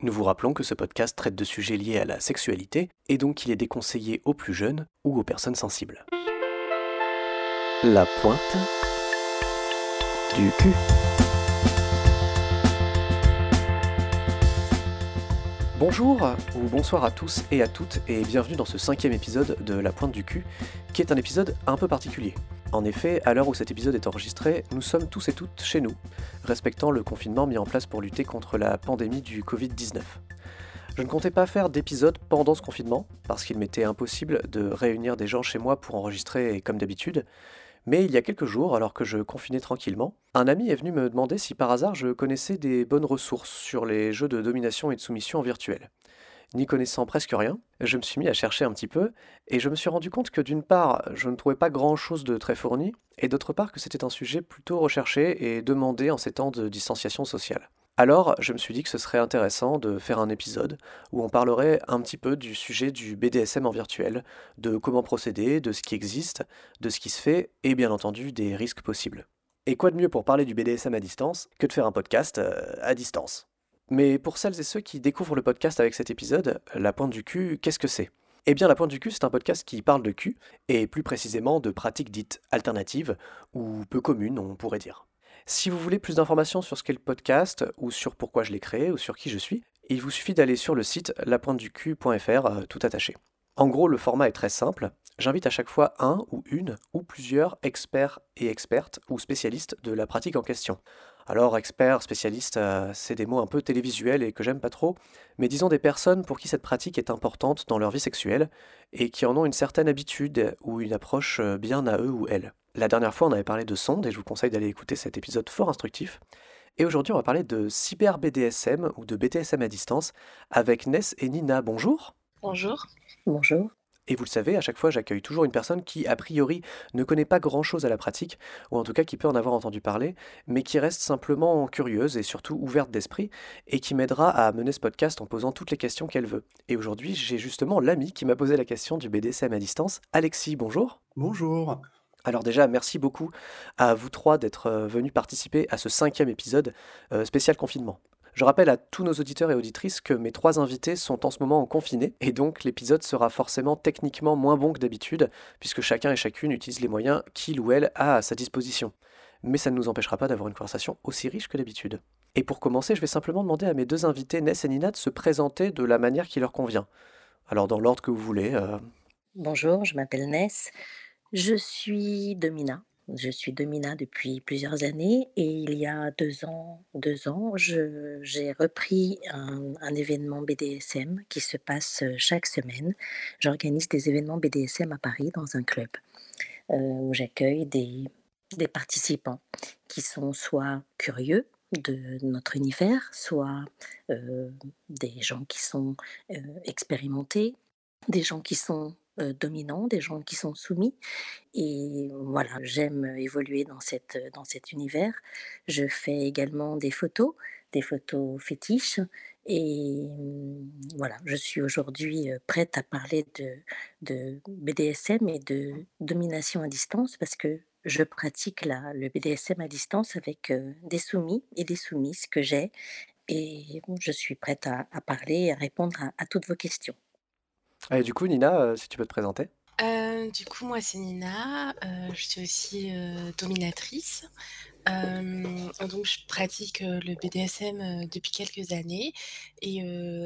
Nous vous rappelons que ce podcast traite de sujets liés à la sexualité et donc il est déconseillé aux plus jeunes ou aux personnes sensibles. La pointe du cul. Bonjour ou bonsoir à tous et à toutes et bienvenue dans ce cinquième épisode de La Pointe du cul, qui est un épisode un peu particulier. En effet, à l'heure où cet épisode est enregistré, nous sommes tous et toutes chez nous, respectant le confinement mis en place pour lutter contre la pandémie du Covid-19. Je ne comptais pas faire d'épisode pendant ce confinement, parce qu'il m'était impossible de réunir des gens chez moi pour enregistrer comme d'habitude, mais il y a quelques jours, alors que je confinais tranquillement, un ami est venu me demander si par hasard je connaissais des bonnes ressources sur les jeux de domination et de soumission en. N'y connaissant presque rien, je me suis mis à chercher un petit peu, et je me suis rendu compte que d'une part, je ne trouvais pas grand-chose de très fourni, et d'autre part que c'était un sujet plutôt recherché et demandé en ces temps de distanciation sociale. Alors, je me suis dit que ce serait intéressant de faire un épisode où on parlerait un petit peu du sujet du BDSM en virtuel, de comment procéder, de ce qui existe, de ce qui se fait, et bien entendu des risques possibles. Et quoi de mieux pour parler du BDSM à distance que de faire un podcast euh, à distance? Mais pour celles et ceux qui découvrent le podcast avec cet épisode, La Pointe du cul, qu'est-ce que c'est? Eh bien, La Pointe du cul, c'est un podcast qui parle de cul, et plus précisément de pratiques dites alternatives, ou peu communes, on pourrait dire. Si vous voulez plus d'informations sur ce qu'est le podcast, ou sur pourquoi je l'ai créé, ou sur qui je suis, il vous suffit d'aller sur le site lapointeducu.fr, euh, tout attaché. En gros, le format est très simple. J'invite à chaque fois un ou une ou plusieurs experts et expertes ou spécialistes de la pratique en question. Alors, expert, spécialiste, euh, c'est des mots un peu télévisuels et que j'aime pas trop, mais disons des personnes pour qui cette pratique est importante dans leur vie sexuelle et qui en ont une certaine habitude ou une approche euh, bien à eux ou elles. La dernière fois, on avait parlé de sonde et je vous conseille d'aller écouter cet épisode fort instructif. Et aujourd'hui, on va parler de cyber BDSM ou de BDSM à distance avec Ness et Nina. Bonjour. Bonjour. Bonjour. Et vous le savez, à chaque fois, j'accueille toujours une personne qui, a priori, ne connaît pas grand-chose à la pratique, ou en tout cas qui peut en avoir entendu parler, mais qui reste simplement curieuse et surtout ouverte d'esprit, et qui m'aidera à mener ce podcast en posant toutes les questions qu'elle veut. Et aujourd'hui, j'ai justement l'ami qui m'a posé la question du BDSM à distance. Alexis, bonjour. Bonjour. Alors déjà, merci beaucoup à vous trois d'être euh, venus participer à ce cinquième épisode euh, spécial confinement. Je rappelle à tous nos auditeurs et auditrices que mes trois invités sont en ce moment en confiné, et donc l'épisode sera forcément techniquement moins bon que d'habitude, puisque chacun et chacune utilise les moyens qu'il ou elle a à sa disposition. Mais ça ne nous empêchera pas d'avoir une conversation aussi riche que d'habitude. Et pour commencer, je vais simplement demander à mes deux invités, Ness et Nina, de se présenter de la manière qui leur convient. Alors dans l'ordre que vous voulez. Euh. Bonjour, je m'appelle Ness. Je suis Domina. Je suis Domina depuis plusieurs années et il y a deux ans, deux ans, j'ai repris un, événement BDSM qui se passe chaque semaine. J'organise des événements BDSM à Paris dans un club euh, où j'accueille des, participants qui sont soit curieux de notre univers, soit euh, des gens qui sont euh, expérimentés, des gens qui sont euh, dominants, des gens qui sont soumis. Et voilà, j'aime évoluer dans, cette, dans cet univers. Je fais également des photos, des photos fétiches. Et mmh, voilà, je suis aujourd'hui euh, prête à parler de, de BDSM et de domination à distance parce que je pratique la, le BDSM à distance avec euh, des soumis et des soumises que j'ai. Et je suis prête à, parler et à répondre à toutes vos questions. Et du coup, Nina, euh, si tu peux te présenter. Euh, du coup, moi, c'est Nina. Euh, je suis aussi dominatrice. donc, je pratique le BDSM depuis quelques années et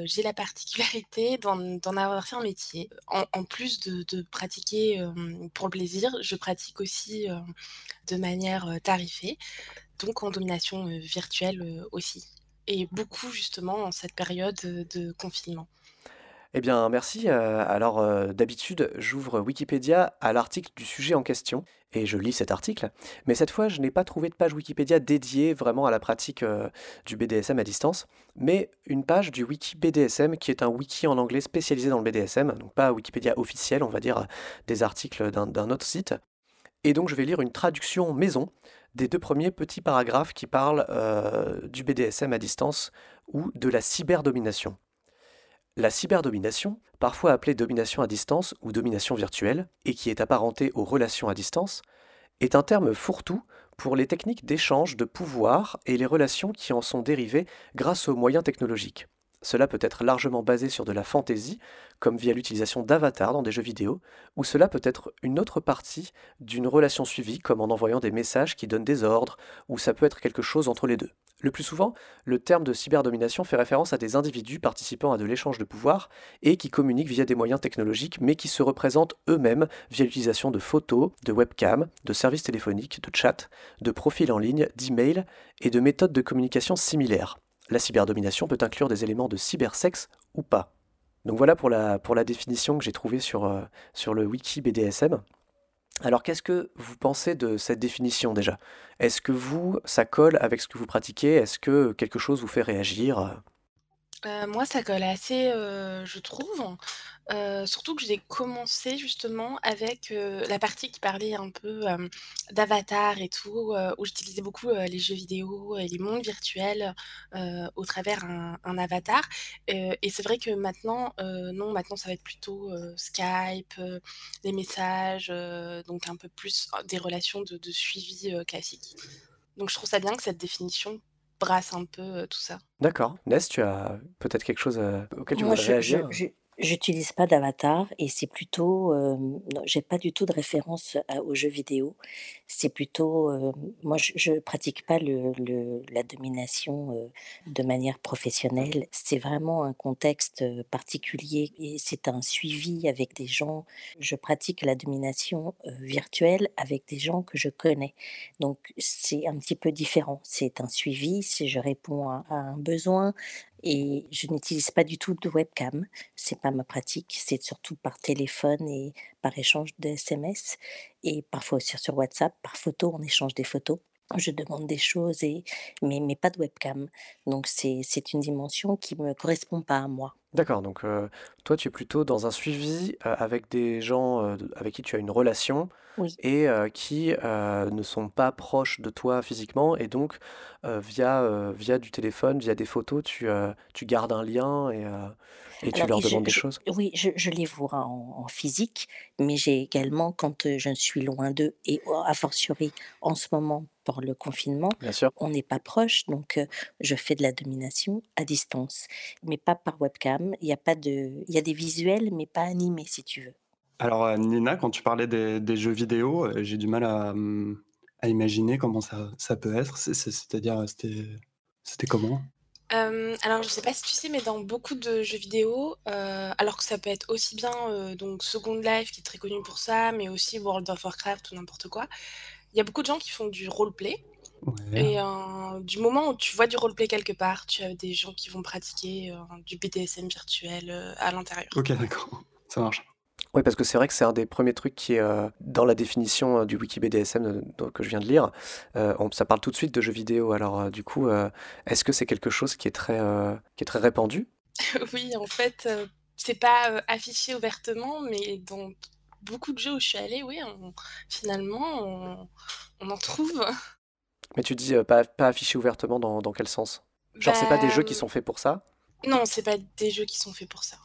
j'ai la particularité d'en avoir fait un métier. En, plus de, pratiquer pour plaisir, je pratique aussi de manière tarifée, donc en domination virtuelle aussi. Et beaucoup justement en cette période de confinement. Eh bien, merci. Euh, alors, euh, d'habitude, j'ouvre Wikipédia à l'article du sujet en question et je lis cet article. Mais cette fois, je n'ai pas trouvé de page Wikipédia dédiée vraiment à la pratique euh, du BDSM à distance, mais une page du Wiki BDSM qui est un wiki en anglais spécialisé dans le BDSM, donc pas Wikipédia officiel, on va dire des articles d'un autre site. Et donc, je vais lire une traduction maison des deux premiers petits paragraphes qui parlent du BDSM à distance ou de la cyberdomination. La cyberdomination, parfois appelée domination à distance ou domination virtuelle, et qui est apparentée aux relations à distance, est un terme fourre-tout pour les techniques d'échange de pouvoir et les relations qui en sont dérivées grâce aux moyens technologiques. Cela peut être largement basé sur de la fantaisie, comme via l'utilisation d'avatars dans des jeux vidéo, ou cela peut être une autre partie d'une relation suivie, comme en envoyant des messages qui donnent des ordres, ou ça peut être quelque chose entre les deux. Le plus souvent, le terme de cyberdomination fait référence à des individus participant à de l'échange de pouvoir et qui communiquent via des moyens technologiques mais qui se représentent eux-mêmes via l'utilisation de photos, de webcams, de services téléphoniques, de chat, de profils en ligne, d'emails et de méthodes de communication similaires. La cyberdomination peut inclure des éléments de cybersexe ou pas. Donc voilà pour la, définition que j'ai trouvée sur, euh, sur le wiki BDSM. Alors qu'est-ce que vous pensez de cette définition déjà? Est-ce que vous, ça colle avec ce que vous pratiquez? Est-ce que quelque chose vous fait réagir? Euh, moi, ça colle assez, je trouve. Surtout que j'ai commencé justement avec, la partie qui parlait un peu, d'avatar et tout, où j'utilisais beaucoup, les jeux vidéo et les mondes virtuels, au travers un avatar. Et c'est vrai que maintenant, non, maintenant ça va être plutôt, Skype, les messages, donc un peu plus, des relations de de suivi, heu, classiques. Donc je trouve ça bien que cette définition brasse un peu, heu, tout ça. D'accord. Ness, tu as peut-être quelque chose euh, auquel tu Moi, voudrais je je réagir? je j'utilise pas d'avatar et c'est plutôt, j'ai pas du tout de référence à aux jeux vidéo. C'est plutôt, moi, je je pratique pas le la domination, de manière professionnelle. C'est vraiment un contexte, particulier et c'est un suivi avec des gens. Je pratique la domination, virtuelle avec des gens que je connais. Donc c'est un petit peu différent. C'est un suivi, c'est je réponds à un besoin et je n'utilise pas du tout de webcam. C'est pas ma pratique, c'est surtout par téléphone et par échange de SMS et parfois aussi sur WhatsApp, par photo, on échange des photos. Je demande des choses et mais mais pas de webcam. Donc c'est une dimension qui me correspond pas à moi. D'accord, donc euh, toi tu es plutôt dans un suivi euh, avec des gens euh, avec qui tu as une relation Oui, et euh, qui euh, ne sont pas proches de toi physiquement et donc euh, via, euh, via du téléphone, via des photos, tu, euh, tu gardes un lien et, euh, et tu alors leur je demandes des je choses? oui, je je les vois en en physique, mais j'ai également quand, je suis loin d'eux et au a fortiori en ce moment pour le confinement, Bien sûr. on n'est pas proches donc je fais de la domination à distance, mais pas par webcam. Il y a pas de il y a des visuels, mais pas animés si tu veux. Alors, heu, Nina, quand tu parlais des des jeux vidéo, heu, j'ai du mal à, à imaginer comment ça ça peut être. C'est c'est c'est-à-dire, heu, c'était c'était comment? Alors je sais pas si tu sais, mais dans beaucoup de jeux vidéo, alors que ça peut être aussi bien, donc Second Life qui est très connu pour ça, mais aussi World of Warcraft ou n'importe quoi. Il y a beaucoup de gens qui font du roleplay Ouais. et heu, du moment où tu vois du roleplay quelque part, tu as des gens qui vont pratiquer, heu, du BDSM virtuel, heu, à l'intérieur. OK, d'accord, ça marche. Oui, parce que c'est vrai que c'est un des premiers trucs qui est euh, dans la définition euh, du wiki BDSM euh, que je viens de lire. Euh, on- ça parle tout de suite de jeux vidéo. Alors euh, du coup, euh, est-ce que c'est quelque chose qui est très, euh, qui est très répandu? Oui, en fait, c'est pas, affiché ouvertement, mais dans beaucoup de jeux où je suis allée, oui, on finalement, on on en trouve. Mais tu dis euh, pas, pas affiché ouvertement dans, dans quel sens? Genre, c'est pas des Bah, jeux qui mmh, sont faits pour ça? non, c'est pas des jeux qui sont faits pour ça.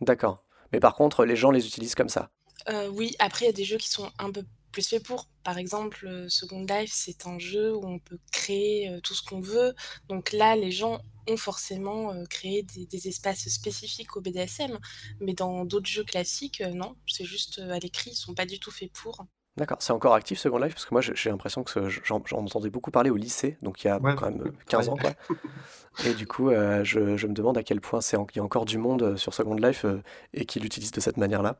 D'accord. Mais par contre, les gens les utilisent comme ça. Heu, oui, après il y a des jeux qui sont un peu plus faits pour. Par exemple, Second Life, c'est un jeu où on peut créer, tout ce qu'on veut. Donc là, les gens ont forcément, créé des des espaces spécifiques au BDSM. Mais dans d'autres jeux classiques, non, c'est juste, à l'écrit, ils sont pas du tout faits pour. D'accord. C'est encore actif Second Life? Parce que moi, j'ai l'impression que j'en entendais beaucoup parler au lycée, donc il y a Ouais, quand même euh, 15 pareil. ans, quoi. Et du coup, euh, je, je me demande à quel point c'est en- il y a encore du monde euh, sur Second Life euh, et qui l'utilise de cette manière-là.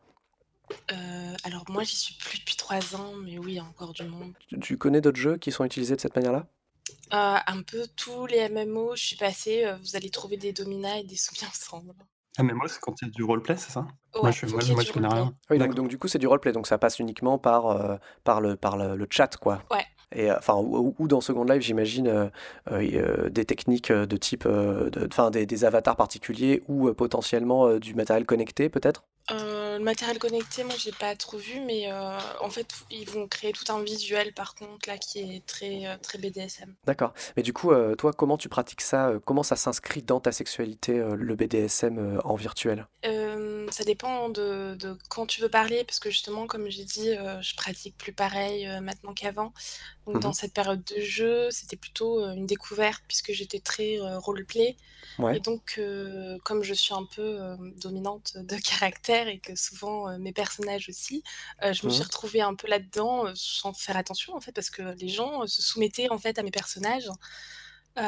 Alors moi, j'y suis plus depuis 3 ans, mais oui, il y a encore du monde. Tu, tu connais d'autres jeux qui sont utilisés de cette manière-là? Un peu tous les MMO, je suis passée, vous allez trouver des dominas et des soumis ensemble. Ah, mais moi, c'est quand il y a du roleplay, c'est ça? Moi, je moi moi, je connais rien. Oui, donc, donc du coup, c'est du roleplay, donc ça passe uniquement par, euh, par, le, par le, chat, quoi. Ouais. Et, euh, enfin, ou, ou dans Second Life, j'imagine euh, des techniques de type, euh, de- enfin, des, des avatars particuliers ou euh, potentiellement euh, du matériel connecté, peut-être? Heu, le matériel connecté, moi, j'ai pas trop vu, mais heu, en fait, ils vont créer tout un visuel, par contre, là, qui est très, heu, très BDSM. D'accord. Mais du coup, euh, toi, comment tu pratiques ça? euh, Comment ça s'inscrit dans ta sexualité, euh, le BDSM euh, en virtuel? Ça dépend de de quand tu veux parler parce que justement comme j'ai dit, je pratique plus pareil, maintenant qu'avant. Donc Mmh dans cette période de jeu, c'était plutôt, heu, une découverte puisque j'étais très, heu, roleplay et donc heu, comme je suis un peu, dominante de caractère et que souvent, mes personnages aussi, je me suis Mmh retrouvée un peu là-dedans, sans faire attention en fait parce que les gens, se soumettaient en fait à mes personnages,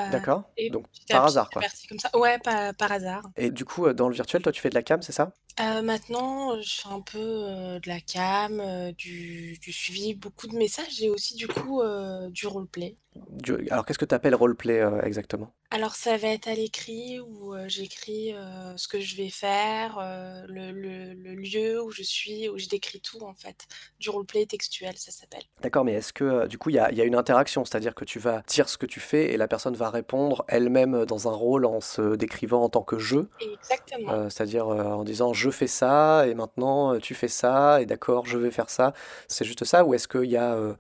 D'accord. et Donc par hasard, quoi. parti comme ça. Ouais, pa par hasard. Et du coup, dans le virtuel, toi, tu fais de la cam, c'est ça? Heu, maintenant, heu, je fais un peu, heu, de la cam, heu, du du suivi, beaucoup de messages et aussi du coup, heu, du roleplay. Du alors qu'est-ce que tu appelles roleplay, heu, exactement? Alors ça va être à l'écrit où, heu, j'écris, heu, ce que je vais faire, heu, le le le lieu où je suis, où je décris tout en fait. Du roleplay textuel, ça s'appelle. D'accord, mais est-ce que, heu, du coup, il y a il y a une interaction? C'est-à-dire que tu vas dire ce que tu fais et la personne va répondre elle-même, heu, dans un rôle en se décrivant en tant que «je», Exactement. heu, c'est-à-dire, heu, en disant: «Je fais ça et maintenant, heu, tu fais ça et d'accord, je vais faire ça». C'est juste ça? Ou est-ce qu'il y a, heu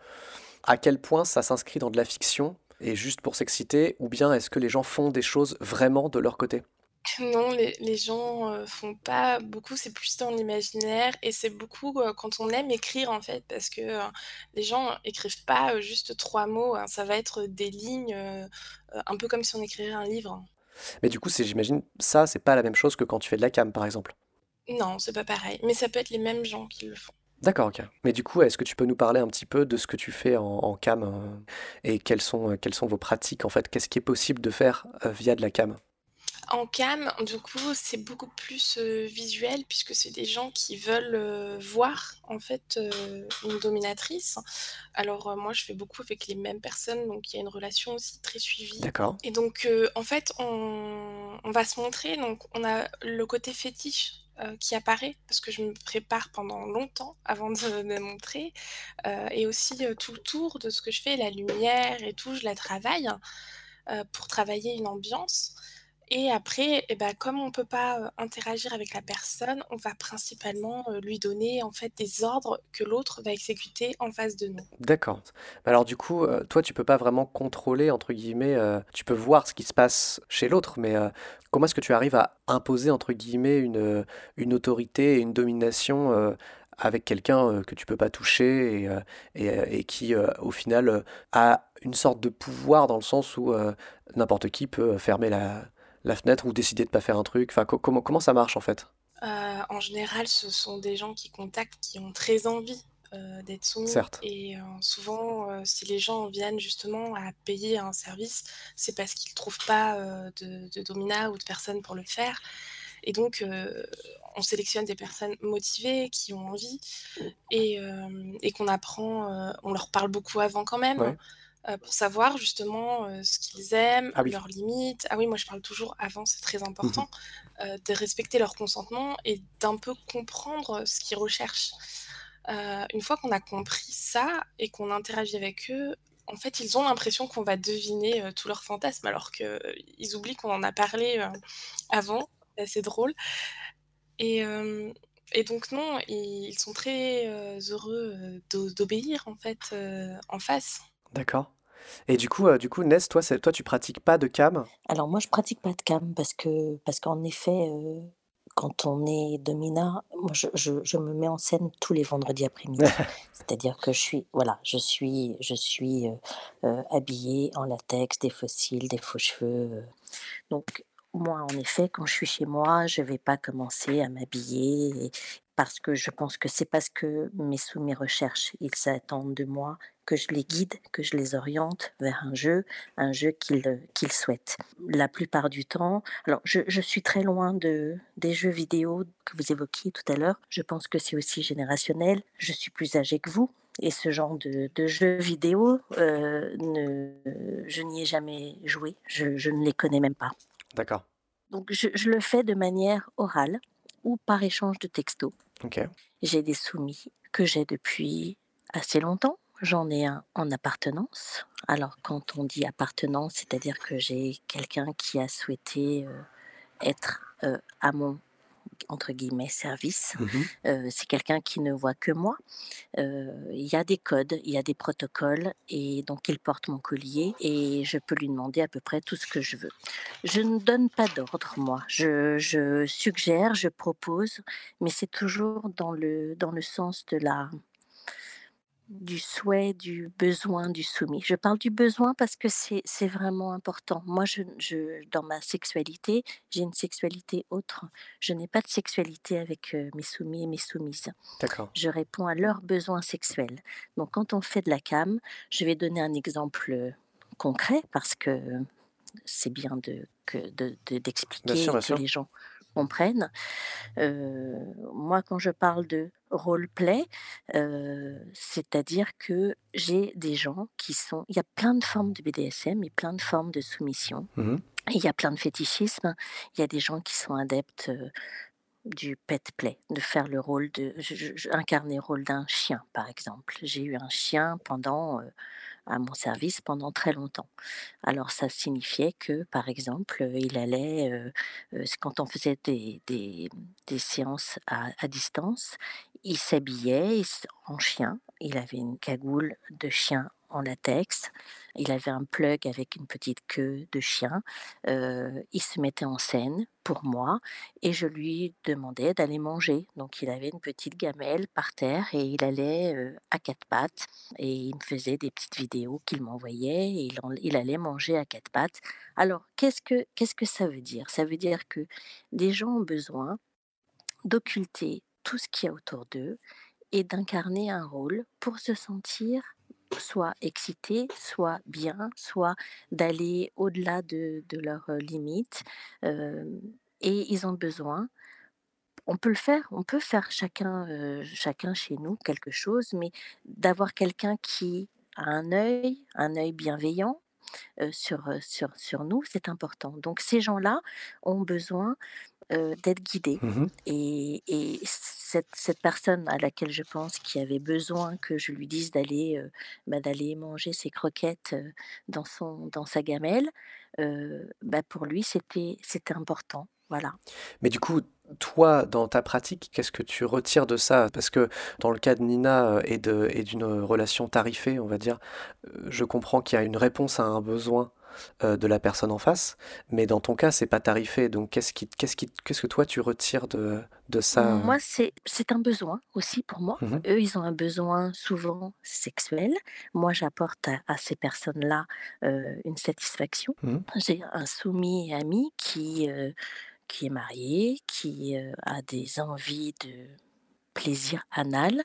à quel point ça s'inscrit dans de la fiction et juste pour s'exciter? Ou bien est-ce que les gens font des choses vraiment de leur côté? Non, les les gens, heu, font pas beaucoup, c'est plus dans l'imaginaire et c'est beaucoup, quand on aime écrire, en fait, parce que, les gens écrivent pas, juste 3 mots, hein, ça va être des lignes, un peu comme si on écrivait un livre. Mais du coup, c'est j'imagine, ça, c'est pas la même chose que quand tu fais de la cam, par exemple? Non, c'est pas pareil, mais ça peut être les mêmes gens qui le font. D'accord, OK. Mais du coup, est-ce que tu peux nous parler un petit peu de ce que tu fais en en cam, heu, et quelles sont, heu, quelles sont vos pratiques, en fait? Qu'est-ce qui est possible de faire, heu, via de la cam? En cam, du coup, c'est beaucoup plus, visuel puisque c'est des gens qui veulent, voir, en fait, une dominatrice. Alors, moi, je fais beaucoup avec les mêmes personnes, donc il y a une relation aussi très suivie D'accord. et donc en fait, on on va se montrer, donc on a le côté fétiche, heu, qui apparaît parce que je me prépare pendant longtemps avant de me montrer, heu et aussi, heu, tout le tour de ce que je fais, la lumière et tout, je la travaille, pour travailler une ambiance et après et bah, comme on peut pas, interagir avec la personne, on va principalement, lui donner, en fait, des ordres que l'autre va exécuter en face de nous. D'accord. Alors du coup, toi, tu peux pas vraiment «contrôler» entre guillemets, tu peux voir ce qui se passe chez l'autre, mais, comment est-ce que tu arrives à «imposer» entre guillemets une, une autorité et une domination, avec quelqu'un, que tu peux pas toucher et et qui, au final, a une sorte de pouvoir dans le sens où, n'importe qui peut, fermer la la fenêtre ou décider de pas faire un truc? Enfin, co comment comment ça marche en fait? Heu, en général, ce sont des gens qui contactent, qui ont très envie, heu, d'être soumis Certes. et heu, souvent, si les gens viennent justement à payer un service, c'est parce qu'ils trouvent pas, de de dominat ou de personnes pour le faire et donc on sélectionne des personnes motivées, qui ont envie et qu'on apprend, on leur parle beaucoup avant quand même, Ouais. Heu, pour savoir justement, heu, ce qu'ils aiment, Ah oui. leurs limites. Ah oui, moi je parle toujours avant, c'est très Mmh important, heu, de respecter leur consentement et d'un peu comprendre ce qu'ils recherchent. Une fois qu'on a compris ça et qu'on interagit avec eux, en fait, ils ont l'impression qu'on va deviner, tous leurs fantasmes alors qu'ils oublient qu'on en a parlé, avant. C'est assez drôle et donc non, ils sont très, heu, heureux, heu, d'o d'obéir en fait, en face. D'accord. Et du coup, heu, du coup, Ness, toi, toi, tu pratiques pas de cam? Alors moi, je pratique pas de cam parce que parce qu'en effet, heu, quand on est domina, moi je je je me mets en scène tous les vendredis après-midi. C'est-à-dire que je suis voilà, je suis je suis, heu, habillée en latex, des cils, des faux cheveux, donc moi, en effet, quand je suis chez moi, je vais pas commencer à m'habiller parce que je pense que c'est parce que mes soumis recherchent. Ils attendent de moi que je les guide, que je les oriente vers un jeu, un jeu qu'ils, heu, qu'ils souhaitent. La plupart du temps alors je je suis très loin de des jeux vidéo que vous évoquiez tout à l'heure. Je pense que c'est aussi générationnel. Je suis plus âgée que vous et ce genre de de jeux vidéo, heu, ne je n'y ai jamais joué. Je je ne les connais même pas. D'accord. Donc je je le fais de manière orale ou par échange de textos. OK. J'ai des soumis que j'ai depuis assez longtemps. J'en ai un en appartenance. Alors quand on dit appartenance, c'est-à-dire que j'ai quelqu'un qui a souhaité, heu, être, heu, à mon entre guillemets service. Mmh Euh, c'est quelqu'un qui ne voit que moi. Euh, il y a des codes, il y a des protocoles, et donc il porte mon collier et je peux lui demander à peu près tout ce que je veux. Je ne donne pas d'ordre, moi. Je, je suggère, je propose, mais c'est toujours dans le, dans le sens de la, du souhait, du besoin du soumis. Je parle du besoin parce que c'est vraiment important. Moi, je je dans ma sexualité, j'ai une sexualité autre. Je n'ai pas de sexualité avec, heu, mes soumis et mes soumises. D'accord. Je réponds à leurs besoins sexuels. Donc quand on fait de la cam, je vais donner un exemple, heu, concret parce que c'est bien de que de de d'expliquer que sûr. les gens comprennent. Moi, quand je parle de role-play, c'est-à-dire que j'ai des gens qui sont il y a plein de formes de BDSM et plein de formes de soumission Mmh il y a plein de fétichismes. Il y a des gens qui sont adeptes, du pet play, de faire le rôle de je je je incarner le rôle d'un chien, par exemple. J'ai eu un chien pendant, à mon service pendant très longtemps. Alors ça signifiait que, par exemple, il allait, quand on faisait des des séances à à distance, il s'habillait, en chien. Il avait une cagoule de chien en latex. Il avait un plug avec une petite queue de chien. Heu, il se mettait en scène pour moi et je lui demandais d'aller manger. Donc il avait une petite gamelle par terre et il allait, heu, à 4 pattes et il me faisait des petites vidéos qu'il m'envoyait et il allait manger à 4 pattes. Alors qu'est-ce que qu'est-ce que ça veut dire? Ça veut dire que des gens ont besoin d'occulter tout ce qu'il y a autour d'eux et d'incarner un rôle pour se sentir soit excités, soit bien, soit d'aller au-delà de de leurs, limites, et ils ont besoin on peut le faire, on peut faire chacun, chacun chez nous quelque chose, mais d'avoir quelqu'un qui a un œil, un œil bienveillant, sur, sur sur nous, c'est important. Donc ces gens-là ont besoin, d'être guidés Mmh et et cette personne à laquelle je pense qui avait besoin que je lui dise d'aller, bah, d'aller manger ses croquettes, dans son dans sa gamelle, bah, pour lui c'était important, voilà. Mais du coup, toi, dans ta pratique, qu'est-ce que tu retires de ça? Parce que dans le cas de Nina, et d'une, relation tarifée, on va dire, je comprends qu'il y a une réponse à un besoin, heu, de la personne en face, mais dans ton cas, c'est pas tarifé, donc qu'est-ce qui qu'est-ce qui qu'est-ce que toi tu retires de de ça, heu? Moi, c'est c'est un besoin aussi pour moi. Mmh Eux, ils ont un besoin souvent sexuel. Moi, j'apporte à, à ces personnes-là euh, une satisfaction. Mmh J'ai un soumis ami qui, euh, qui est marié, qui euh, a des envies de plaisir anal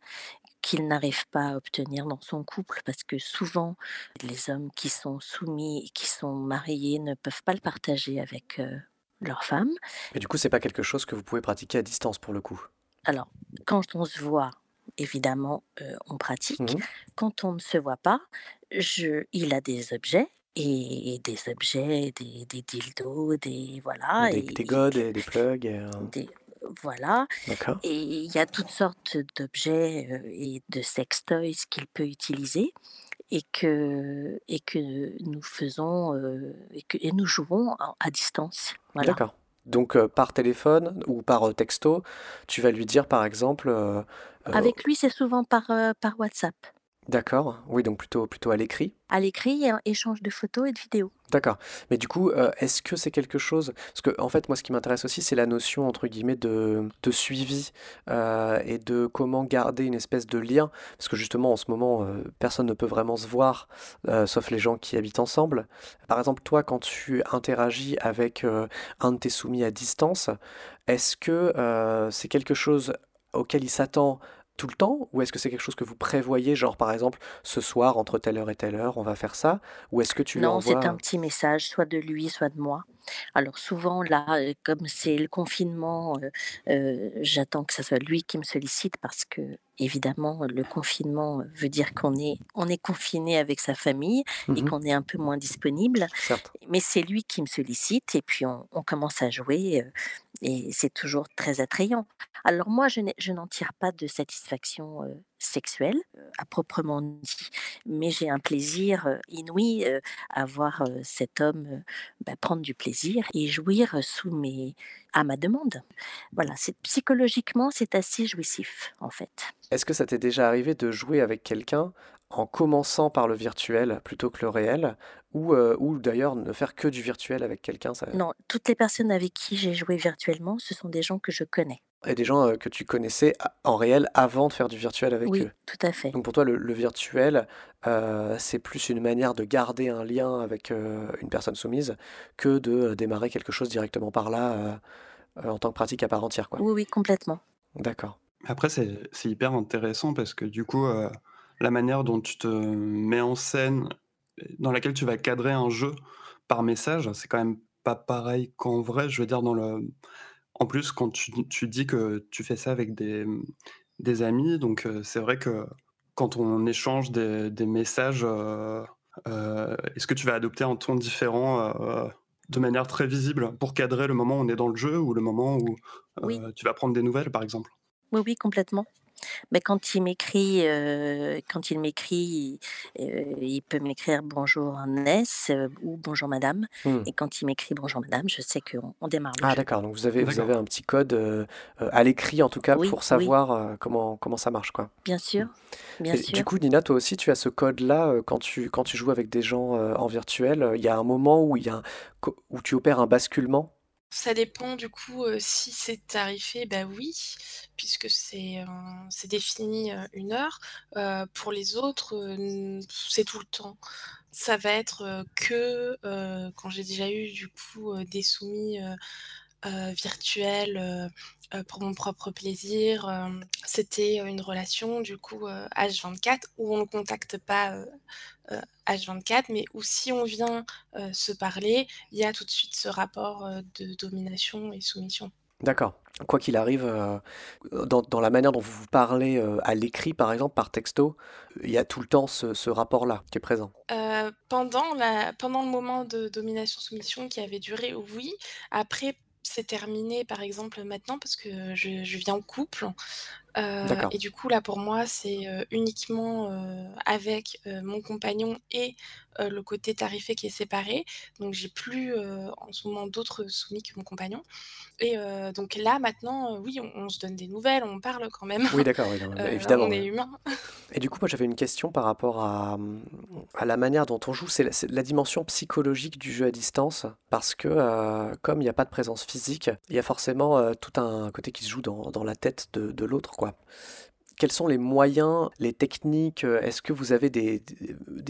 qu'il n'arrive pas à obtenir dans son couple parce que souvent les hommes qui sont soumis et qui sont mariés ne peuvent pas le partager avec euh, leur femme. Et du coup, c'est pas quelque chose que vous pouvez pratiquer à distance pour le coup? Alors, quand on se voit, évidemment, on pratique. Mmh Quand on ne se voit pas, je il a des objets et des objets, des des dildos, des voilà Des et des godes et des plugs et des voilà et il y a toutes sortes d'objets, et de sextoys qu'il peut utiliser et que et que nous faisons, et que et nous jouons à distance. Voilà. D'accord. Donc, par téléphone ou par, texto, tu vas lui dire par exemple, Avec lui, c'est souvent par, par WhatsApp. D'accord, oui donc plutôt plutôt à l'écrit? À l'écrit et un échange de photos et de vidéos. D'accord. Mais du coup, heu, est-ce que c'est quelque chose parce que en fait, moi, ce qui m'intéresse aussi, c'est la notion entre guillemets de de suivi, heu et de comment garder une espèce de lien. Parce que justement, en ce moment, heu, personne ne peut vraiment se voir, sauf les gens qui habitent ensemble. Par exemple, toi, quand tu interagis avec, un de tes soumis à distance, est-ce que, c'est quelque chose auquel il s'attend tout le temps? Ou est-ce que c'est quelque chose que vous prévoyez, genre par exemple: «Ce soir, entre telle heure et telle heure, on va faire ça»? Ou est-ce que tu Non, c'est un petit message, soit de lui, soit de moi. Alors souvent là, heu, comme c'est le confinement, heu heu, j'attends que ça soit lui qui me sollicite parce que évidemment le confinement veut dire qu'on est on est confiné avec sa famille et Mmh qu'on est un peu moins disponible. Certes. Mais c'est lui qui me sollicite et puis on on commence à jouer, et c'est toujours très attrayant. Alors moi je n'en tire pas de satisfaction, sexuel à proprement dit, mais j'ai un plaisir inouï à voir cet homme bah, prendre du plaisir et jouir sous mes à ma demande. Voilà, psychologiquement c'est assez jouissif en fait. Est-ce que ça t'est déjà arrivé de jouer avec quelqu'un en commençant par le virtuel plutôt que le réel, ou, ou d'ailleurs ne faire que du virtuel avec quelqu'un ça... Non, toutes les personnes avec qui j'ai joué virtuellement, ce sont des gens que je connais. Et des gens que tu connaissais en réel avant de faire du virtuel avec Oui, eux. tout à fait. Donc pour toi, le, le virtuel, euh, c'est plus une manière de garder un lien avec euh, une personne soumise que de démarrer quelque chose directement par là euh, euh, en tant que pratique à part entière, quoi. Oui, oui, complètement. D'accord. Après, c'est c'est hyper intéressant parce que du coup, euh, la manière dont tu te mets en scène, dans laquelle tu vas cadrer un jeu par message, c'est quand même pas pareil qu'en vrai. Je veux dire, dans le... En plus, quand tu, tu dis que tu fais ça avec des, des amis, donc euh, c'est vrai que quand on échange des, des messages, euh, euh, est-ce que tu vas adopter un ton différent de manière très visible pour cadrer le moment où on est dans le jeu ou le moment où Oui, tu vas prendre des nouvelles, par exemple? Oui, oui, complètement. Mais quand il m'écrit, euh, quand il m'écrit, euh, il peut m'écrire bonjour Ness euh, ou bonjour madame. Hmm. Et quand il m'écrit bonjour madame, je sais qu'on on démarre le Ah jeu. d'accord, donc vous avez, vous avez un petit code à l'écrit en tout cas Oui, pour oui, savoir euh, comment, comment ça marche, quoi. bien sûr, bien Et du sûr. coup, Nina, toi aussi, tu as ce code-là euh, quand tu, quand tu joues avec des gens euh, en virtuel. euh, Il y a un moment où, il y a un- où tu opères un basculement? Ça dépend du coup, heu, si c'est tarifé, bah oui, puisque c'est, c'est défini, heu, 1 heure. Heu, pour les autres, c'est tout le temps. Ça va être, que, quand j'ai déjà eu du coup, des soumis, virtuels, heu, pour mon propre plaisir, hem, c'était, une relation du coup, heu, H24 où on ne contacte pas, heu heu, H24, mais où si on vient, se parler, il y a tout de suite ce rapport, de domination et soumission. D'accord. Quoi qu'il arrive, euh, dans, dans la manière dont vous vous parlez euh, à l'écrit, par exemple, par texto, il y a tout le temps ce, ce rapport-là qui est présent. Heu, pendant la pendant le moment de domination-soumission qui avait duré, oui. Après, c'est terminé, par exemple, maintenant parce que je vis en couple, D'accord. et du coup, là, pour moi, c'est, heu, uniquement, heu, avec, mon compagnon et le côté tarifé qui est séparé. Donc j'ai plus, en ce moment d'autres soumis que mon compagnon et donc là, maintenant, oui, on on se donne des nouvelles, on parle quand même, Oui, d'accord, oui, évidemment. on est humain. Et du coup, moi, j'avais une question par rapport à, à la manière dont on joue. C'est la, dimension psychologique du jeu à distance, parce que euh, comme il n'y a pas de présence physique, il y a forcément euh, tout un côté qui se joue dans, dans la tête de, de l'autre, Quels sont les moyens, les techniques? euh, Est-ce que vous avez des,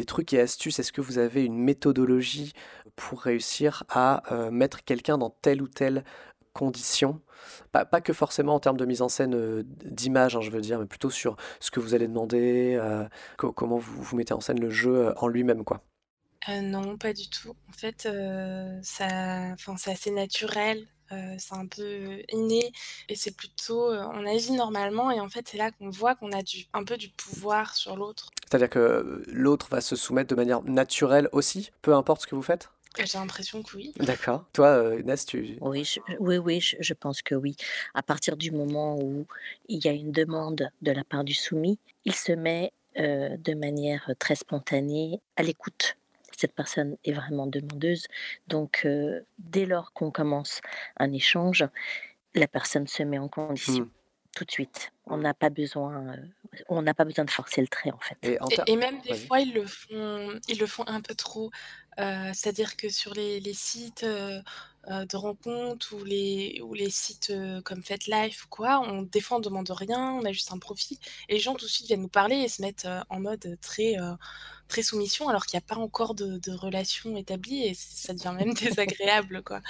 trucs et astuces? Est-ce que vous avez une méthodologie pour réussir à euh, mettre quelqu'un dans telle ou telle condition? Pas, que forcément en termes de mise en scène euh, d'image, hein, je veux dire, mais plutôt sur ce que vous allez demander, co- comment vous, mettez en scène le jeu en lui-même, quoi. Non, pas du tout. En fait, c'est assez naturel, heu, c'est un peu inné et c'est plutôt, heu, on agit normalement et en fait, c'est là qu'on voit qu'on a du un peu du pouvoir sur l'autre. C'est-à-dire que euh, l'autre va se soumettre de manière naturelle aussi, peu importe ce que vous faites? J'ai l'impression que oui. D'accord. Toi, euh, Inès, tu... Oui, je, oui, oui, je, je pense que oui. À partir du moment où il y a une demande de la part du soumis, il se met euh, de manière très spontanée à l'écoute. Cette personne est vraiment demandeuse. Donc, euh, dès lors qu'on commence un échange, la personne se met en condition Hmm. tout de suite. On n'a pas besoin, euh, on n'a pas besoin de forcer le trait en fait. Et en Et ter- et même des fois, ils le font ils le font un peu trop. Heu, c'est-à-dire que sur les les sites, de rencontres ou les ou les sites, comme FetLife ou quoi, on des fois on demande rien, on a juste un profil et les gens tout de suite viennent nous parler et se mettent, en mode très, heu, très soumission alors qu'il y a pas encore de de relation établie et ça devient même désagréable, quoi.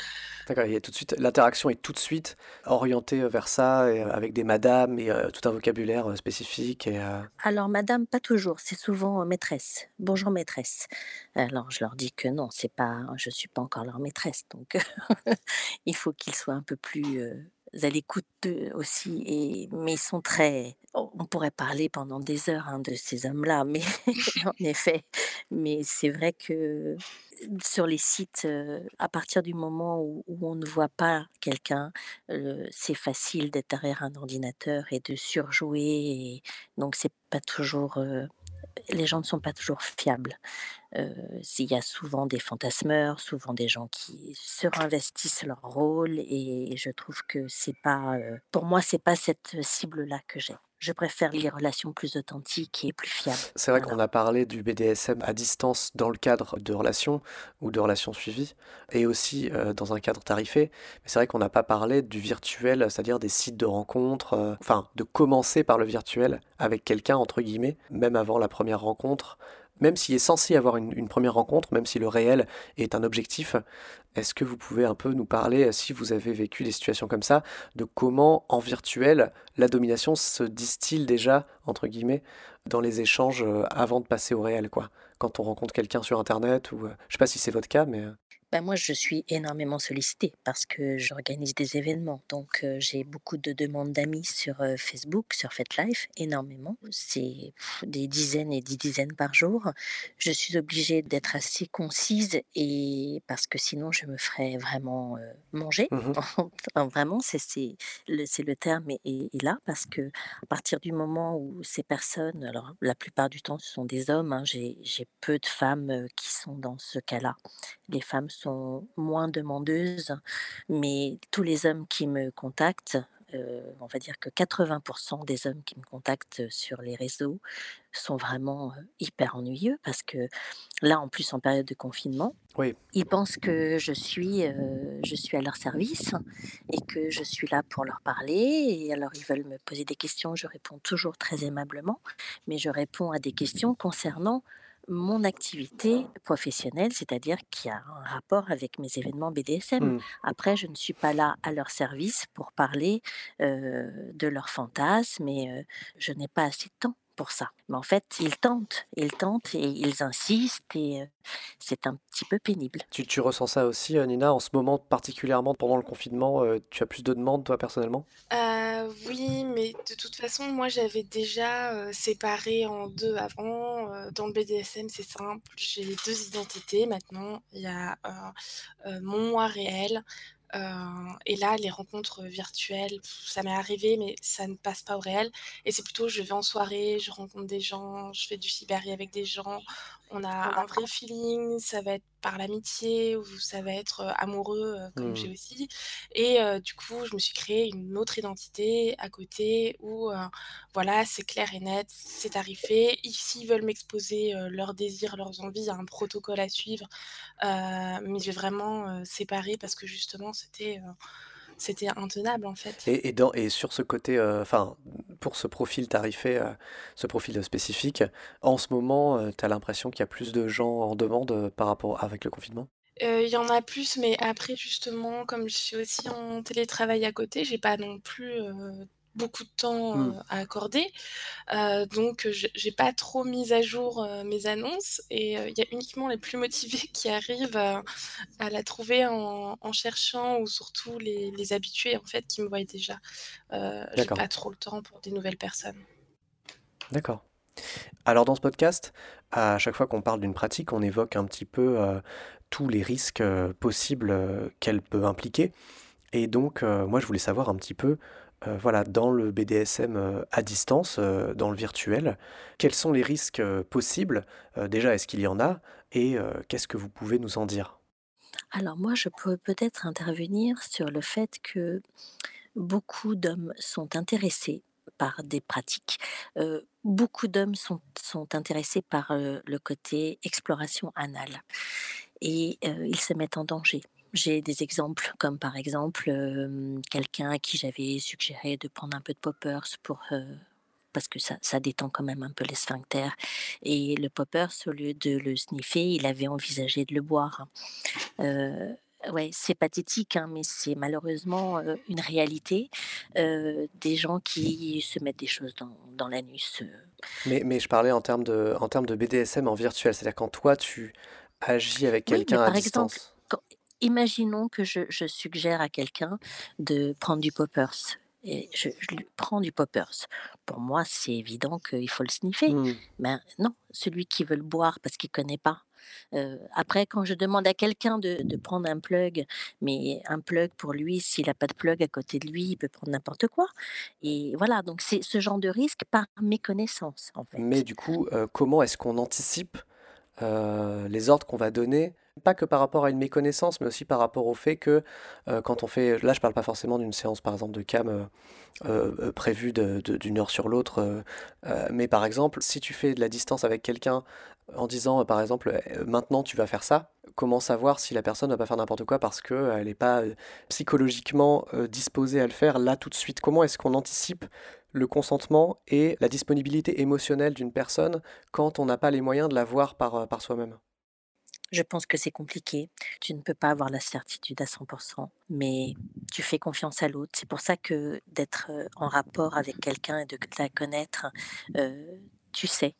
D'accord, il y a tout de suite, l'interaction est tout de suite orientée vers ça, et, euh, avec des madames et euh, tout un vocabulaire euh, spécifique. Et, euh, Alors, madame, pas toujours, c'est souvent euh, maîtresse. Bonjour maîtresse. Alors, je leur dis que non, c'est pas, je suis pas encore leur maîtresse, donc il faut qu'ils soient un peu plus euh, à l'écoute aussi et mais ils sont très on pourrait parler pendant des heures, hein, de ces hommes-là, mais en effet, mais c'est vrai que sur les sites, heu, à partir du moment où on ne voit pas quelqu'un, c'est facile d'être derrière un ordinateur et de surjouer et donc c'est pas toujours, heu, les gens ne sont pas toujours fiables. Heu, s'il y a souvent des fantasmeurs, souvent des gens qui surinvestissent leur rôle et je trouve que c'est pas, heu, pour moi, c'est pas cette cible-là que j'ai. Je préfère les relations plus authentiques et plus fiables. C'est vrai qu'on a parlé du BDSM à distance dans le cadre de relations ou de relations suivies et aussi euh, dans un cadre tarifé. Mais c'est vrai qu'on n'a pas parlé du virtuel, c'est-à-dire des sites de rencontres, euh, enfin de commencer par le virtuel avec quelqu'un, entre guillemets, même avant la première rencontre. Même s'il est censé avoir une, une première rencontre, même si le réel est un objectif, est-ce que vous pouvez un peu nous parler, euh, si vous avez vécu des situations comme ça, de comment en virtuel la domination se distille déjà, entre guillemets, dans les échanges euh, avant de passer au réel, quoi? Quand on rencontre quelqu'un sur Internet ou... euh, je sais pas si c'est votre cas, mais... euh, Bah, moi, je suis énormément sollicitée parce que j'organise des événements. Donc, heu, j'ai beaucoup de demandes d'amis sur, heu, Facebook, sur FetLife, énormément. C'est des dizaines et des dizaines par jour. Je suis obligée d'être assez concise et parce que sinon je me ferais vraiment, heu, manger. Enfin, vraiment, c'est le le terme est est là parce que à partir du moment où ces personnes alors la plupart du temps, ce sont des hommes, hein, j'ai peu de femmes, qui sont dans ce cas-là. Les femmes sont moins demandeuses, mais tous les hommes qui me contactent, heu, on va dire que 80% des hommes qui me contactent, sur les réseaux sont vraiment, heu, hyper ennuyeux parce que là, en plus, en période de confinement, Oui, ils pensent que je suis, heu, je suis à leur service et que je suis là pour leur parler et alors ils veulent me poser des questions, je réponds toujours très aimablement, mais je réponds à des questions concernant mon activité professionnelle, c'est-à-dire qui a un rapport avec mes événements BDSM. mm, Après, je ne suis pas là à leur service pour parler, de leurs fantasmes heu, je n'ai pas assez de temps pour ça. Mais en fait, ils tentent, ils tentent et ils insistent et heu, c'est un petit peu pénible. Tu, tu ressens ça aussi, euh, Nina, en ce moment, particulièrement pendant le confinement, euh, tu as plus de demandes, toi, personnellement? Oui, mais de toute façon, moi, j'avais déjà, séparé en 2 avant, dans le BDSM, c'est simple, j'ai 2 identités maintenant. Il y a, mon moi réel, et là, les rencontres, virtuelles, ça m'est arrivé, mais ça ne passe pas au réel. Et c'est plutôt je vais en soirée, je rencontre des gens, je fais du cyber avec des gens, on a un vrai feeling, ça va être par l'amitié ou ça va être, amoureux, comme j'ai aussi. Et du coup, je me suis créé une autre identité à côté où, voilà, c'est clair et net, c'est tarifé. Ils s'ils veulent m'exposer, leurs désirs, leurs envies, un protocole à suivre, mais j'ai vraiment, séparé parce que justement c'était, c'était intenable, en fait. Et, et dans, et sur ce côté, euh, enfin, pour ce profil tarifé, euh, ce profil spécifique, en ce moment, tu as l'impression qu'il y a plus de gens en demande euh, par rapport avec le confinement? Il y en a plus, mais après justement, comme je suis aussi en télétravail à côté, j'ai pas non plus, beaucoup de temps, heu, à accorder. Heu, donc j'ai pas trop mis à jour, mes annonces et il y a uniquement les plus motivés qui arrivent à à la trouver en en cherchant ou surtout les les habitués, en fait, qui me voient déjà. J'ai pas trop le temps pour des nouvelles personnes. d'accord. Alors dans ce podcast, à chaque fois qu'on parle d'une pratique, on évoque un petit peu euh, tous les risques euh, possibles euh, qu'elle peut impliquer. Et donc, euh, moi, je voulais savoir un petit peu, euh, voilà, dans le BDSM euh, à distance, euh, dans le virtuel, quels sont les risques possibles? Déjà, est-ce qu'il y en a? Et qu'est-ce que vous pouvez nous en dire? Alors moi, je peux peut-être intervenir sur le fait que beaucoup d'hommes sont intéressés par des pratiques. Beaucoup d'hommes sont sont intéressés par, le côté exploration anale et ils se mettent en danger. J'ai des exemples comme par exemple, quelqu'un à qui j'avais suggéré de prendre un peu de poppers pour, parce que ça ça détend quand même un peu les sphincters et le poppers, au lieu de le sniffer, il avait envisagé de le boire. Ouais, c'est pathétique, hein, mais c'est malheureusement, heu, une réalité, des gens qui se mettent des choses dans dans l'anus. Mais, mais je parlais en termes de, en termes de BDSM en virtuel, c'est-à-dire quand toi, tu agis avec Oui, quelqu'un à par exemple, distance. Imaginons que je, je suggère à quelqu'un de prendre du poppers. Et je, je lui prends du poppers. Pour moi, c'est évident qu'il faut le sniffer. Mmh. Mais non, celui qui veut le boire parce qu'il connaît pas. Heu, après quand je demande à quelqu'un de de prendre un plug, mais un plug pour lui, s'il a pas de plug à côté de lui, il peut prendre n'importe quoi et voilà, donc c'est ce genre de risque par méconnaissance, en Mais du coup, heu, comment est-ce qu'on anticipe, heu, les ordres qu'on va donner? Pas que par rapport à une méconnaissance, mais aussi par rapport au fait que, heu, quand on fait là, je parle pas forcément d'une séance, par exemple, de cam, heu heu, prévue d'une heure sur l'autre, mais par exemple, si tu fais de la distance avec quelqu'un en disant, par exemple, «Maintenant, tu vas faire ça», comment savoir si la personne va pas faire n'importe quoi parce qu'elle est pas, psychologiquement, disposée à le faire là, tout de suite? Comment est-ce qu'on anticipe le consentement et la disponibilité émotionnelle d'une personne quand on n'a pas les moyens de la voir par soi-même? Je pense que c'est compliqué. Tu ne peux pas avoir la certitude à 100 mais tu fais confiance à l'autre. C'est pour ça que d'être, en rapport avec quelqu'un et de la connaître, tu sais,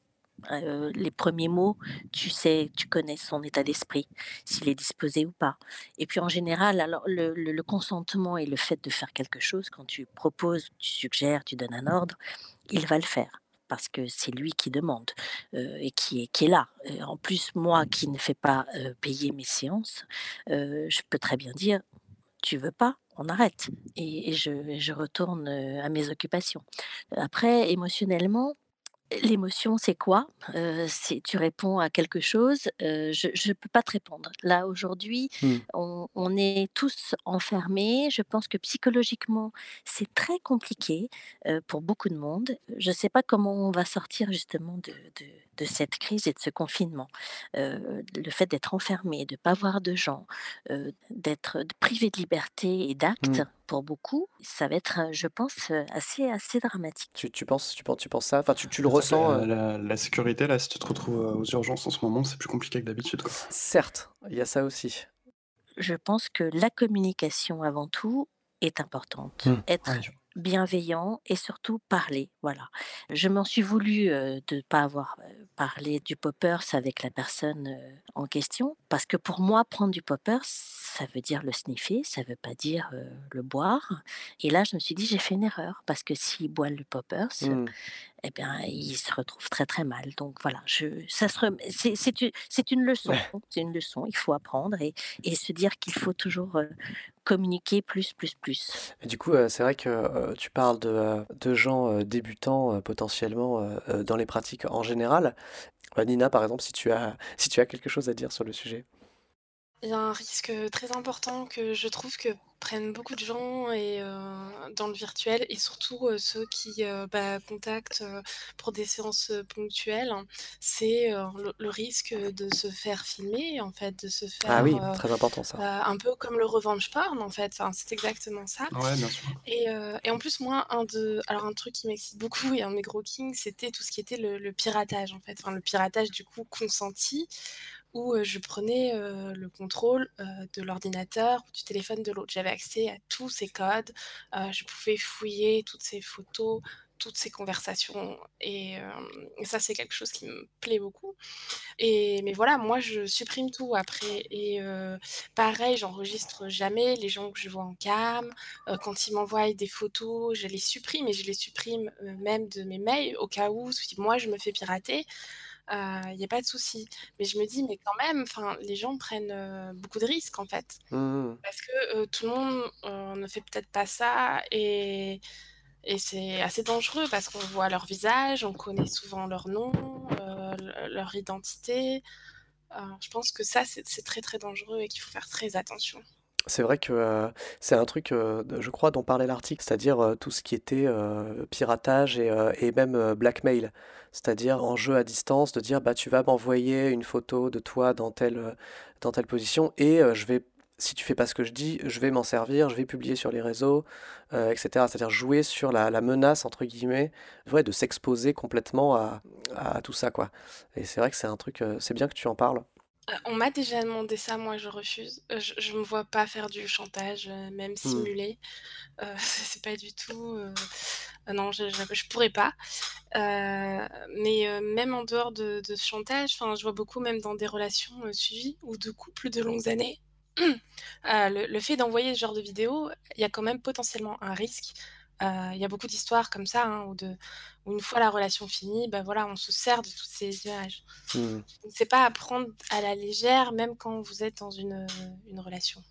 les premiers mots, tu sais, tu connais son état d'esprit, s'il est disposé ou pas. Et puis en général, alors le le consentement et le fait de faire quelque chose, quand tu proposes, tu suggères, tu donnes un ordre, il va le faire parce que c'est lui qui demande, et qui est là. Heu, en plus, moi qui ne fais pas, payer mes séances, je peux très bien dire: «Tu veux pas? On arrête» et et je et retourne, à mes occupations. Après émotionnellement, L'émotion, c'est quoi? C'est tu réponds à quelque chose, je je peux pas te répondre. Là, aujourd'hui, Mmh. on on est tous enfermés. Je pense que psychologiquement, c'est très compliqué, pour beaucoup de monde. Je sais pas comment on va sortir justement de de de cette crise et de ce confinement. Le fait d'être enfermé, de pas voir de gens, d'être privé de liberté et d'actes, Mmh. Pour beaucoup, ça va être, je pense, assez assez dramatique. Tu tu penses tu penses tu penses ça? Enfin, tu tu le ça que ressens, la heu? la la sécurité, là, si tu te retrouves, aux urgences en ce moment, c'est plus compliqué que d'habitude. Certes, il y a ça aussi. Je pense que la communication avant tout est importante. Mmh. Être Ouais. Bienveillant et surtout parler, voilà. Je m'en suis voulu, de pas avoir, parlé du poppers avec la personne, en question parce que pour moi, prendre du poppers, ça veut dire le sniffer, ça veut pas dire, le boire et là, je me suis dit: «J'ai fait une erreur» parce que s'il boit le poppers, Mmh. eh bien, il se retrouve très, très mal. Donc voilà, je ça se rem c'est c'est u c'est une leçon, c'est une leçon. Il faut apprendre et et se dire qu'il faut toujours, communiquer plus, plus, plus. Du coup, heu, c'est vrai que, heu, tu parles de, heu, de gens, débutants, potentiellement, dans les pratiques en général. Nina, par exemple, si tu as si tu as quelque chose à dire sur le sujet? Il y a un risque, très important que je trouve que prennent beaucoup de gens et heu, dans le virtuel et surtout, heu, ceux qui, heu, bah, contactent, pour des séances, ponctuelles. C'est, le le risque, de se faire filmer, en fait, de se Ah faire, oui, heu très important ça. heu, un peu comme le revenge porn, en fait. Enfin, c'est exactement ça Ouais, bien sûr. et en plus, moi, un de alors un truc qui m'excite beaucoup et un de mes gros kings, c'était tout ce qui était le le piratage, en fait. Enfin, le piratage, du coup, consenti où, je prenais, le contrôle, de l'ordinateur ou du téléphone de l'autre. J'avais accès à tous ses codes, je pouvais fouiller toutes ses photos, toutes ses conversations et ça, c'est quelque chose qui me plaît beaucoup et mais voilà, moi, je supprime tout après et pareil, j'enregistre jamais les gens que je vois en cam. Quand ils m'envoient des photos, je les supprime et je les supprime, même de mes mails au cas où moi je me fais pirater, il y a pas de souci. Mais je me dis: «Mais quand même, enfin, les gens prennent, heu, beaucoup de risques, en fait». Mmh mh. Parce que, heu, tout le monde, ne fait peut-être pas ça et et c'est assez dangereux parce qu'on voit leur visage, on connaît souvent leur nom, le leur identité. Je pense que ça, c'est très, très dangereux et qu'il faut faire très attention. C'est vrai que, heu, c'est un truc, de je crois dont parlait l'article, c'est-à-dire, heu, tout ce qui était, piratage et et même, blackmail. C'est-à-dire en jeu à distance, de dire: «Bah, tu vas m'envoyer une photo de toi dans telle, dans telle position et je vais si tu fais pas ce que je dis, je vais m'en servir, je vais publier sur les réseaux», heu et cetera. C'est-à-dire jouer sur la «menace» entre guillemets, ouais, de s'exposer complètement à à tout ça, quoi et c'est vrai que c'est un truc, c'est bien que tu en parles. Heu, on m'a déjà demandé ça, moi je refuse. Heu, je je me vois pas faire du chantage, heu, même Mmh. simulé. Heu, c'est c'est pas du tout, non, je je je pourrais pas. Mais même en dehors de de ce chantage, je vois beaucoup même dans des relations, suivies ou de couples de longues années. le le fait d'envoyer ce genre de vidéo, il y a quand même potentiellement un risque. Heu, il y a beaucoup d'histoires comme ça, hein, où de où une fois la relation finie, bah, voilà, on se sert de toutes ces images. Mmh. C'est pas à prendre à la légère, même quand vous êtes dans une, une relation.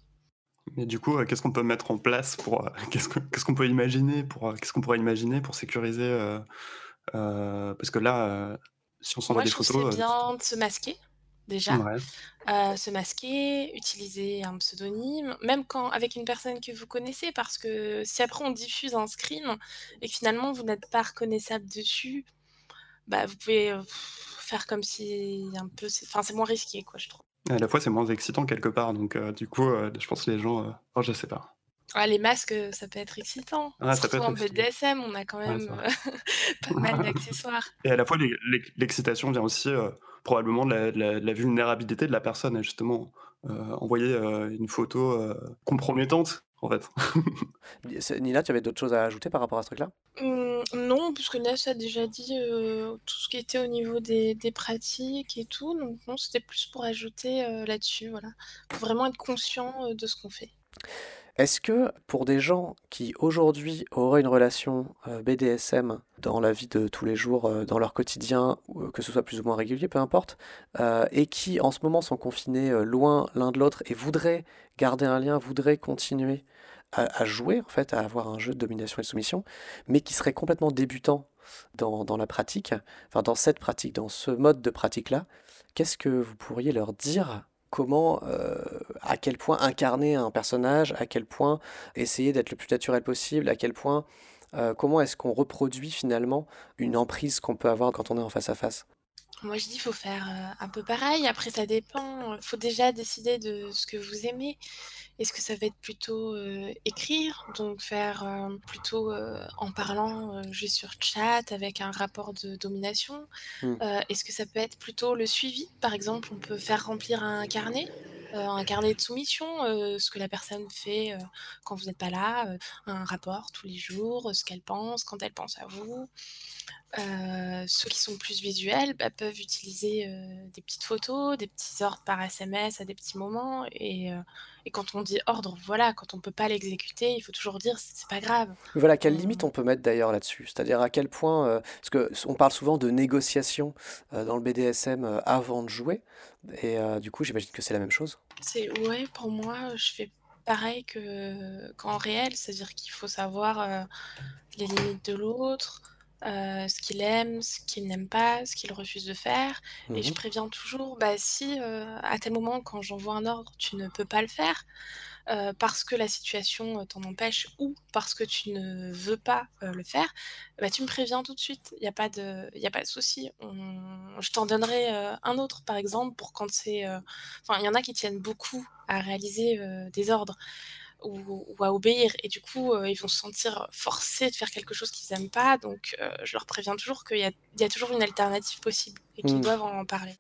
Mais du coup, heu, qu'est-ce qu'on peut mettre en place pour, qu'est-ce que qu'est-ce qu'on peut imaginer pour, qu'est-ce qu'on pourrait imaginer pour sécuriser, parce que là, si on s'envoie Moi, des c'est photos, heu bien de se masquer, déjà. ouais, Heu, se masquer, utiliser un pseudonyme, même quand avec une personne que vous connaissez, parce que si après on diffuse un screen et que finalement vous n'êtes pas reconnaissable dessus, bah, vous pouvez, heu, faire comme si un peu c'est enfin, c'est moins risqué quoi, je trouve. à la fois, c'est moins excitant quelque part donc heu, du coup, je pense que les gens, oh, je sais pas. Ah, les masques, heu, ça peut être excitant, Ah, ça peut surtout être en BDSM, on a quand même, heu, pas mal d'accessoires. Et à la fois, l'e l'ex l'excitation vient aussi, heu, probablement de la de la de la vulnérabilité de la personne et justement, envoyer, une photo, compromettante, en fait. Nina, tu avais d'autres choses à ajouter par rapport à ce truc-là? Mmh, non, puisque Ness a déjà dit, tout ce qui était au niveau des des pratiques et tout, donc non, c'était plus pour ajouter, là-dessus, voilà. Faut vraiment être conscient, de ce qu'on fait. Est-ce que pour des gens qui aujourd'hui auraient une relation euh, BDSM dans la vie de tous les jours, euh, dans leur quotidien, euh, que ce soit plus ou moins régulier, peu importe, et qui en ce moment sont confinés loin l'un de l'autre et voudraient garder un lien, voudraient continuer à, à jouer, en fait, à avoir un jeu de domination et de soumission, mais qui seraient complètement débutants dans, dans la pratique, enfin dans cette pratique, dans ce mode de pratique-là, qu'est-ce que vous pourriez leur dire comment, euh, à quel point incarner un personnage, à quel point essayer d'être le plus naturel possible, à quel point, euh, comment est-ce qu'on reproduit finalement une emprise qu'on peut avoir quand on est en face à face? Moi, je dis, faut faire, heu, un peu pareil. Après, ça dépend, heu, faut déjà décider de ce que vous aimez. Est-ce que ça va être plutôt, heu, écrire, donc faire, heu, plutôt, heu, en parlant, juste sur chat avec un rapport de domination? Hmm. Est-ce que ça peut être plutôt le suivi? Par exemple, on peut faire remplir un carnet, un carnet de soumission, ce que la personne fait, quand vous n'êtes pas là, un rapport tous les jours, ce qu'elle pense, quand elle pense à vous. Ceux qui sont plus visuels, bah, peuvent utiliser, des petites photos, des petits ordres par SMS à des petits moments et et quand on dit ordre, voilà, quand on peut pas l'exécuter, il faut toujours dire: «C'est pas grave». Voilà, quelle limite On peut mettre d'ailleurs là-dessus? C'est-à-dire à quel point, euh, parce que on parle souvent de négociation euh, dans le BDSM euh, avant de jouer, et euh, du coup j'imagine que c'est la même chose. c'est ouais, pour moi, je fais pareil que qu'en réel, c'est-à-dire qu'il faut savoir, les limites de l'autre, heu, ce qu'il aime, ce qu'il n'aime pas, ce qu'il refuse de faire et je préviens toujours: «Bah, si, heu, à tel moment quand j'envoie un ordre, tu ne peux pas le faire, heu, parce que la situation, t'en empêche ou parce que tu ne veux pas, le faire, bah, tu me préviens tout de suite. Il y a pas de y a pas de souci. On je t'en donnerai, un autre, par exemple, pour quand c'est, enfin, il y en a qui tiennent beaucoup à réaliser, des ordres ou ou à obéir et du coup, heu, ils vont se sentir forcés de faire quelque chose qu'ils aiment pas donc heu, je leur préviens toujours qu'il y a il y a toujours une alternative possible et qu'ils Hmm. doivent en parler.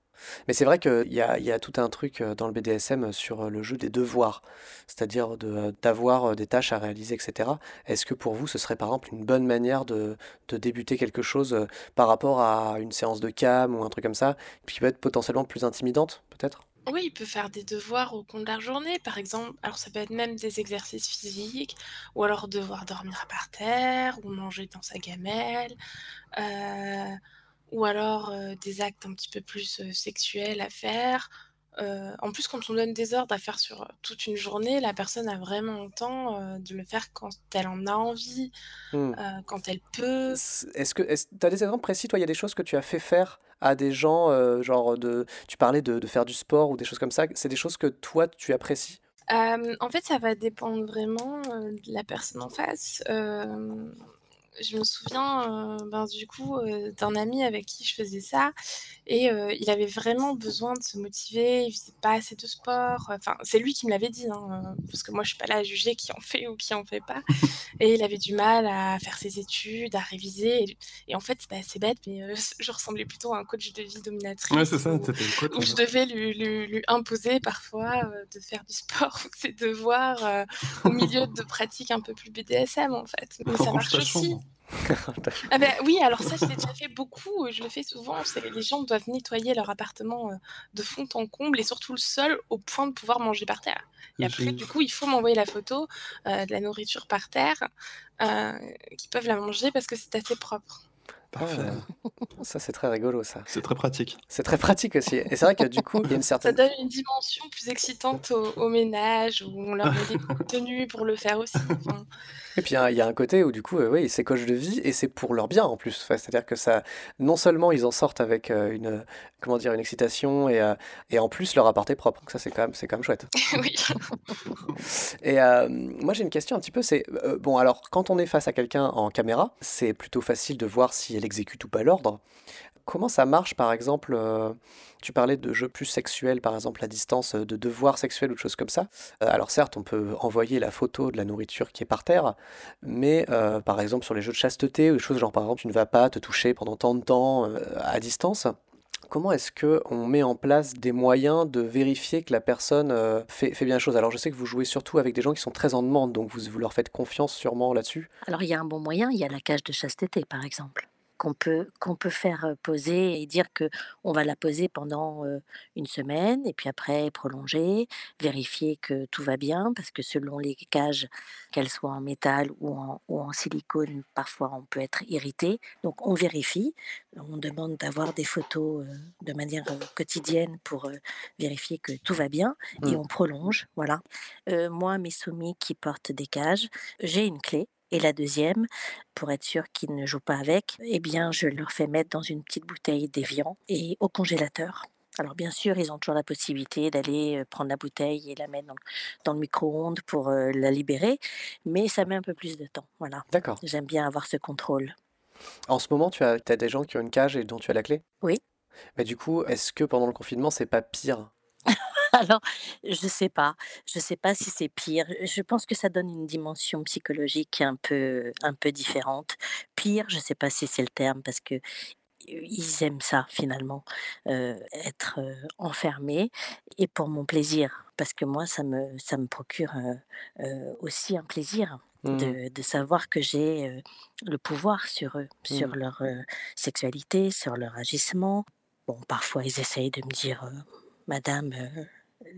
Mais c'est vrai qu'il y a, y a tout un truc euh, dans le BDSM sur euh, le jeu des devoirs, c'est-à-dire de, euh, d'avoir euh, des tâches à réaliser, etc. Est-ce que pour vous, ce serait par exemple une bonne manière de, de débuter quelque chose euh, par rapport à une séance de cam ou un truc comme ça, qui peut être potentiellement plus intimidante, peut-être? Oui, il peut faire des devoirs au cours de la journée, par exemple. Alors ça peut être même des exercices physiques ou alors devoir dormir par terre ou manger dans sa gamelle, heu, ou alors, heu, des actes un petit peu plus, heu, sexuels à faire. En plus, quand on donne des ordres à faire sur, toute une journée, la personne a vraiment le temps, de le faire quand elle en a envie, Hmm. heu, quand elle peut. Est-ce que est-ce, t'as des exemples précis, toi, il y a des choses que tu as fait faire à des gens, genre de, tu parlais de, de faire du sport ou des choses comme ça, c'est des choses que toi, tu apprécies? En fait, ça va dépendre vraiment, de la personne en face. Je me souviens, heu, ben, du coup, heu, d'un ami avec qui je faisais ça. Et heu, il avait vraiment besoin de se motiver, il faisait pas assez de sport, enfin, c'est lui qui me l'avait dit, hein, parce que moi je suis pas là à juger qui en fait ou qui en fait pas. Et il avait du mal à faire ses études, à réviser. Et et en fait, bah, c'est bête mais je ressemblais plutôt à un coach de vie Ouais, c'est dominatrice ça, où coach, où je devais lui lui lui imposer parfois, de faire du sport ou ses devoirs, au milieu de pratiques un peu plus BDSM, en fait. Mais ça marche aussi. Ah bah, oui, alors ça, je l'ai déjà fait beaucoup, je le fais souvent, c'est les gens doivent nettoyer leur appartement, de fond en comble et surtout le sol au point de pouvoir manger par terre et après du coup, il faut m'envoyer la photo, de la nourriture par terre, euh, qu'ils peuvent la manger parce que c'est assez propre. Parfait. Ah, ça, c'est très rigolo, ça. C'est très pratique. C'est très pratique aussi. Et c'est vrai que du coup, il y a une certaine. Ça donne une dimension plus excitante au, ménage où on leur met des tenues pour le faire aussi. Et puis il y, a un côté où du coup, euh, oui, c'est coche de vie et c'est pour leur bien en plus. C'est-à-dire que ça, non seulement ils en sortent avec euh, une, comment dire, une excitation et, euh, et en plus leur appart est propre. Donc ça, c'est quand même, c'est quand même chouette. oui. et moi, j'ai une question un petit peu. C'est bon, alors quand on est face à quelqu'un en caméra, c'est plutôt facile de voir si elle exécute ou pas l'ordre. Comment ça marche, par exemple euh, Tu parlais de jeux plus sexuels, par exemple à distance, de devoirs sexuels ou de choses comme ça. Euh, alors certes, on peut envoyer la photo de la nourriture qui est par terre, mais euh, par exemple sur les jeux de chasteté ou des choses genre par exemple tu ne vas pas te toucher pendant tant de temps à distance. Comment est-ce que on met en place des moyens de vérifier que la personne fait, bien les choses? Alors je sais que vous jouez surtout avec des gens qui sont très en demande, donc vous, vous leur faites confiance sûrement là-dessus. Alors il y a un bon moyen, il y a la cage de chasteté par exemple qu'on peut, qu'on peut faire poser et dire que on va la poser pendant une semaine et puis après prolonger, vérifier que tout va bien parce que selon les cages, qu'elles soient en métal ou en, ou en silicone, parfois on peut être irrité. Donc on vérifie, on demande d'avoir des photos de manière quotidienne pour vérifier que tout va bien et mmh. on prolonge. Voilà. moi, mes soumis qui portent des cages, j'ai une clé et la deuxième, pour être sûr qu'ils ne jouent pas avec, eh bien, je leur fais mettre dans une petite bouteille d'évian et au congélateur. Alors bien sûr, ils ont toujours la possibilité d'aller prendre la bouteille et la mettre dans, le micro-ondes pour la libérer, mais ça met un peu plus de temps. Voilà. D'accord. J'aime bien avoir ce contrôle. En ce moment, tu as, as des gens qui ont une cage et dont tu as la clé? Oui. Mais du coup, est-ce que pendant le confinement, c'est pas pire? Alors, je sais pas. Je sais pas si c'est pire. Je pense que ça donne une dimension psychologique un peu, un peu différente. Pire, je sais pas si c'est le terme parce que ils aiment ça finalement, être enfermés et pour mon plaisir, parce que moi ça me ça me procure aussi un plaisir mmh. de, de savoir que j'ai le pouvoir sur eux, sur mmh. leur sexualité, sur leur agissement. Bon, parfois ils essayent de me dire, Madame,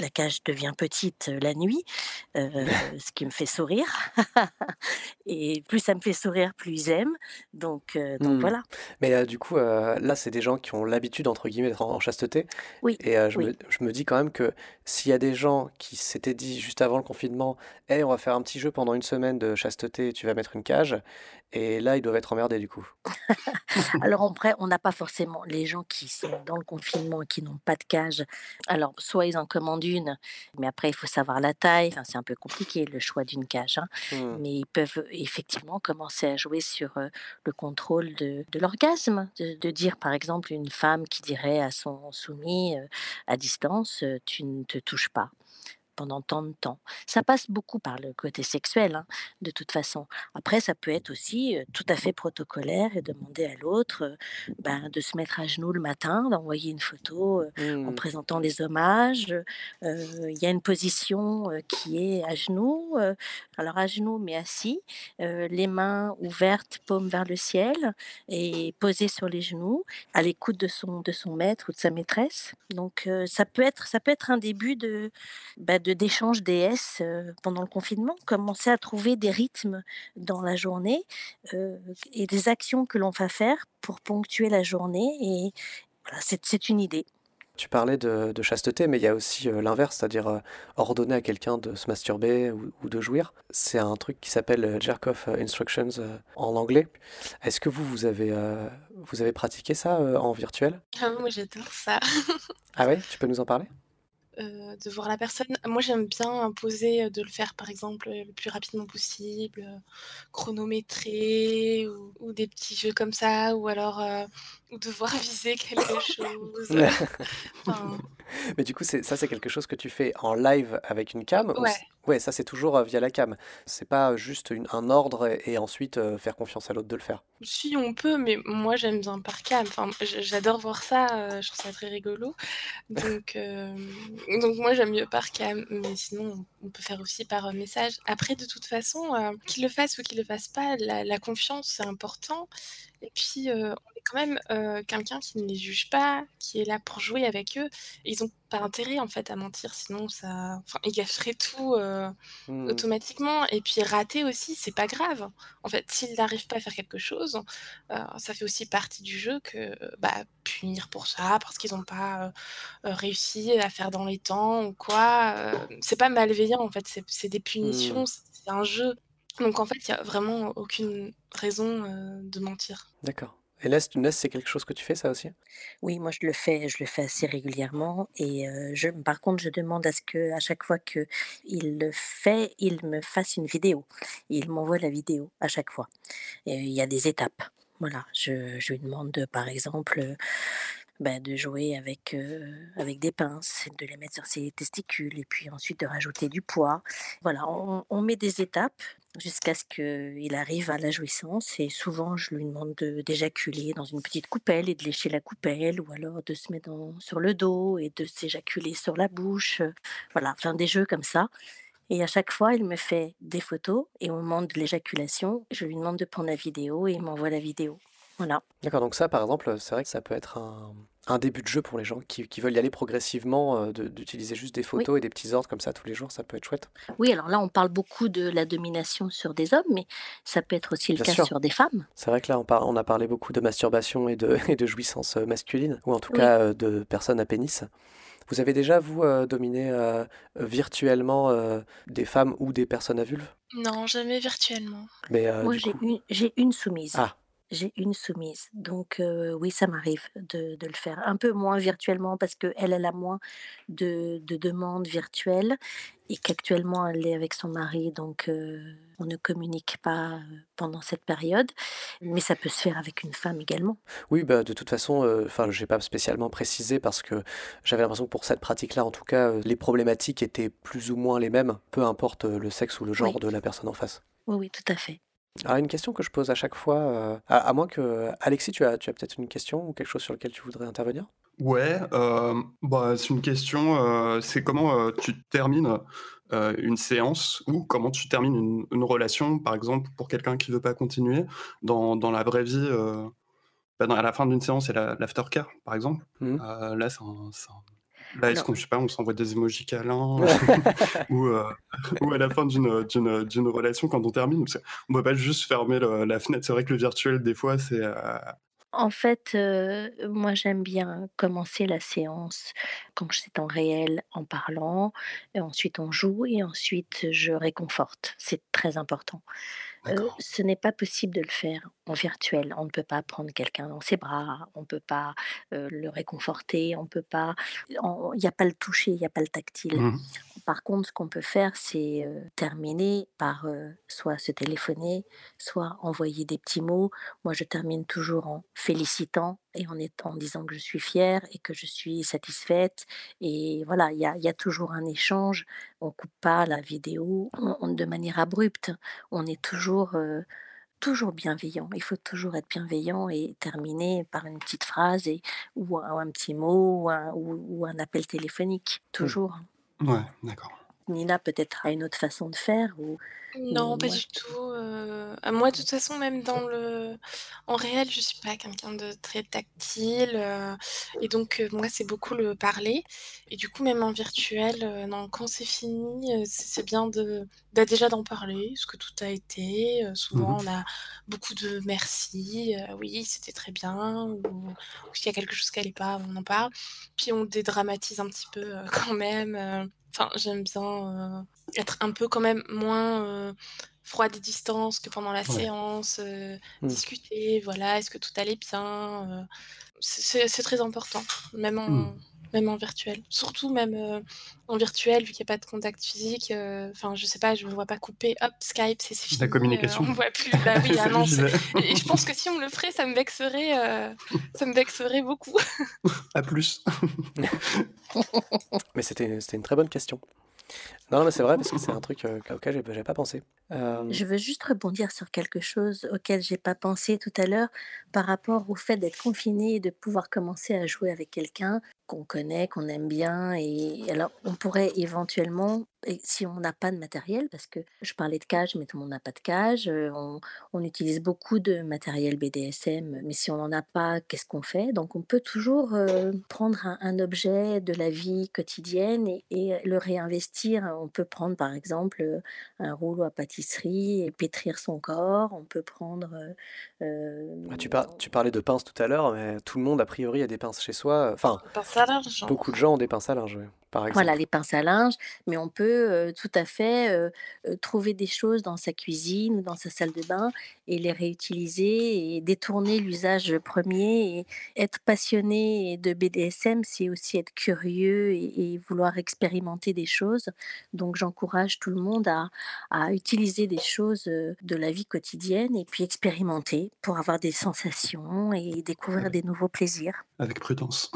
la cage devient petite la nuit, ce qui me fait sourire. et plus ça me fait sourire, plus ils aiment. Donc, donc mmh. voilà. Mais du coup, là, c'est des gens qui ont l'habitude, entre guillemets, d'être en, chasteté. Oui. Et je, Me, je, me, dis quand même que s'il y a des gens qui s'étaient dit juste avant le confinement, hey, on va faire un petit jeu pendant une semaine de chasteté, tu vas mettre une cage, et là, ils doivent être emmerdés du coup. Alors après, on n'a pas forcément les gens qui sont dans le confinement et qui n'ont pas de cage. Alors, soit ils en commandent une, mais après, il faut savoir la taille. Enfin, c'est un peu compliqué le choix d'une cage. Hein. Mmh. Mais ils peuvent effectivement commencer à jouer sur le contrôle de, l'orgasme. De, dire, par exemple, une femme qui dirait à son soumis à distance, tu ne te touches pas pendant tant de temps. Ça passe beaucoup par le côté sexuel, hein, de toute façon. Après, ça peut être aussi tout à fait protocolaire et demander à l'autre ben, de se mettre à genoux le matin, d'envoyer une photo en mmh. présentant les hommages. Il y a une position qui est à genoux, alors à genoux mais assis, les mains ouvertes, paumes vers le ciel et posées sur les genoux, à l'écoute de son, de son maître ou de sa maîtresse. Donc ça peut être ça peut être un début de bah, de d'échanges DS pendant le confinement, commencer à trouver des rythmes dans la journée et des actions que l'on va faire pour ponctuer la journée. Et voilà, c'est une idée. Tu parlais de, chasteté, mais il y a aussi l'inverse, c'est-à-dire ordonner à quelqu'un de se masturber ou, de jouir. C'est un truc qui s'appelle Jerk Off Instructions en anglais. Est-ce que vous, vous avez, vous avez pratiqué ça en virtuel? Ah, Moi, j'adore ça. ah ouais? Tu peux nous en parler? Euh, de voir la personne. Moi, j'aime bien imposer, de le faire, par exemple, le plus rapidement possible, chronométrer ou des petits jeux comme ça ou alors, devoir viser quelque chose. Mais du coup, ça, c'est quelque chose que tu fais en live avec une cam ou Ouais. ouais, ça, c'est toujours, heu, via la cam? C'est pas juste une un ordre et et ensuite, heu, faire confiance à l'autre de le faire? Si, on peut, mais moi, j'aime bien par cam. Enfin, j'adore voir ça, heu, je trouve ça très rigolo. Donc donc moi, j'aime mieux par cam, mais sinon, on peut faire aussi par, message. Après, de toute façon, qu'il le fasse ou qu'il le fasse pas, la la confiance, c'est important et puis, quand même, heu, quelqu'un qui ne les juge pas, qui est là pour jouer avec eux. Ils ont pas intérêt, en fait, à mentir, sinon ça enfin, ils gâcheraient tout, heu, Mmh. automatiquement et puis rater aussi, c'est pas grave. En fait, s'ils n'arrivent pas à faire quelque chose, heu, ça fait aussi partie du jeu que, bah, punir pour ça, parce qu'ils ont pas, réussi à faire dans les temps ou quoi, c'est pas malveillant, en fait, c'est des Mmh. punitions, c'est un jeu. Donc en fait, il y a vraiment aucune raison, de mentir. D'accord et là, c'est quelque chose que tu fais ça aussi? Oui, moi je le fais je le fais assez régulièrement et heu, je par contre, je demande à ce qu'à chaque fois qu'il le fait, il me fasse une vidéo. Il m'envoie la vidéo à chaque fois il y a des étapes. Voilà, je je lui demande de par exemple, bah, de jouer avec, avec des pinces, de les mettre sur ses testicules et puis ensuite de rajouter du poids. Voilà, on met des étapes jusqu'à ce qu'il arrive à la jouissance et souvent je lui demande de d'éjaculer dans une petite coupelle et de lécher la coupelle ou alors de se mettre sur le dos et de s'éjaculer sur la bouche, voilà, enfin des jeux comme ça et à chaque fois, il me fait des photos et au moment de l'éjaculation, je lui demande de prendre la vidéo et il m'envoie la vidéo. Voilà. D'accord, donc ça, par exemple, c'est vrai que ça peut être un un début de jeu pour les gens qui qui veulent y aller progressivement, de d'utiliser juste des Oui. photos et des petits ordres comme ça tous les jours, ça peut être chouette. Oui, alors là, on parle beaucoup de la domination sur des hommes, mais ça peut être aussi le Bien cas sûr. sur des femmes. C'est vrai que là, on par on a parlé beaucoup de masturbation et de et de jouissance, heu, masculine ou en tout Oui. cas, heu, de personnes à pénis. Vous avez déjà, vous, dominé, virtuellement, des femmes ou des personnes à vulve? Non, jamais virtuellement. Mais Moi, j'ai coup une j'ai une soumise. ah! J'ai une soumise, donc oui, ça m'arrive de de le faire. Un peu moins virtuellement parce qu'elle, elle a moins de de demandes virtuelles et qu'actuellement elle est avec son mari, donc on ne communique pas, pendant cette période, mais ça peut se faire avec une femme également. Oui, bah, de toute façon, heu, enfin, j'ai pas spécialement précisé parce que j'avais l'impression que pour cette pratique-là, en tout cas, les problématiques étaient plus ou moins les mêmes, peu importe, le sexe ou le genre Oui, de la personne en face. oui, oui, tout à fait. Alors une question que je pose à chaque fois, heu, à à moins que Alexis, tu as tu as peut-être une question ou quelque chose sur lequel tu voudrais intervenir? Ouais, hem, bah, c'est une question, heu, c'est comment, heu, tu termines, une séance ou comment tu termines une une relation, par exemple, pour quelqu'un qui veut pas continuer dans dans la vraie vie, bah, dans à la fin d'une séance, la l'aftercare, par exemple. Mmh là, c'est c'est un là, est-ce Alors qu'on je sais pas, on s'envoie des emojis câlins ou, heu, ou à la fin d'une, d'une, d'une relation quand on termine, parce qu'on peut pas juste fermer le la fenêtre. C'est vrai que le virtuel, des fois, c'est, heu En fait, heu, moi j'aime bien commencer la séance quand c'est en réel en parlant et ensuite on joue et ensuite je réconforte. C'est très important. Ce n'est pas possible de le faire en virtuel. On ne peut pas prendre quelqu'un dans ses bras, on ne peut pas, le réconforter, on peut pas il n'y a pas le toucher, il n'y a pas le tactile. Mmh Par contre, ce qu'on peut faire, c'est, terminer par, soit se téléphoner, soit envoyer des petits mots. Moi, je termine toujours en félicitant et en étant en disant que je suis fière et que je suis satisfaite et voilà, il y a y a toujours un échange. On coupe pas la vidéo, on on de manière abrupte. On est toujours, heu, toujours bienveillant. Il faut toujours être bienveillant et terminer par une petite phrase et ou un ou un petit mot ou un ou ou un appel téléphonique, Mmh. toujours. Ouais, d'accord. Nina peut-être a une autre façon de faire ou Non, pas du tout, heu, ah moi, de toute façon, même dans le en réel, je suis pas quelqu'un de très tactile, heu et donc heu, moi, c'est beaucoup le parler et du coup, même en virtuel, non, quand c'est fini, c'est bien de bah, déjà d'en parler, ce que tout a été, Mmh souvent mh. on a beaucoup de «merci», «oui, c'était très bien» ou s'il y a quelque chose qui allait pas, on en parle. Puis on dédramatise un petit peu, quand même, enfin, j'aime bien, heu être un peu quand même moins, heu, froide et distance que pendant la Ouais. séance, heu, Mmh. discuter, voilà, est-ce que tout allait bien, c'est très important, même Mmh. Même en virtuel. Surtout même en virtuel, vu qu'il n'y a pas de contact physique. Enfin, je sais pas, je ne me vois pas couper. Hop, Skype, c'est fini. La communication. on ne voit plus. Bah oui, ah Et je pense que si on le ferait, ça me vexerait, ça me vexerait beaucoup. à plus. mais c'était une très bonne question. Non, mais c'est vrai parce que c'est un truc auquel j'ai pas pensé. Je veux juste rebondir sur quelque chose auquel j'ai pas pensé tout à l'heure par rapport au fait d'être confiné et de pouvoir commencer à jouer avec quelqu'un qu'on connaît, qu'on aime bien. Et alors, on pourrait éventuellement, si on n'a pas de matériel, parce que je parlais de cage, mais tout le monde n'a pas de cage, on, on utilise beaucoup de matériel BDSM, mais si on n'en a pas, qu'est-ce qu'on fait? Donc, on peut toujours prendre un, objet de la vie quotidienne et, le réinvestir. On peut prendre, par exemple, un rouleau à pâtisserie et pétrir son corps. On peut prendre. Ah, tu, par, tu parlais de pinces tout à l'heure, mais tout le monde, a priori, a des pinces chez soi. Enfin, Beaucoup de gens ont des pinces à linge, par. Voilà, les pinces à linge, mais on peut tout à fait trouver des choses dans sa cuisine ou dans sa salle de bain et les réutiliser et détourner l'usage premier. Et être passionné de BDSM, c'est aussi être curieux et, vouloir expérimenter des choses. Donc j'encourage tout le monde à, à utiliser des choses de la vie quotidienne et puis expérimenter pour avoir des sensations et découvrir des nouveaux plaisirs. Avec prudence.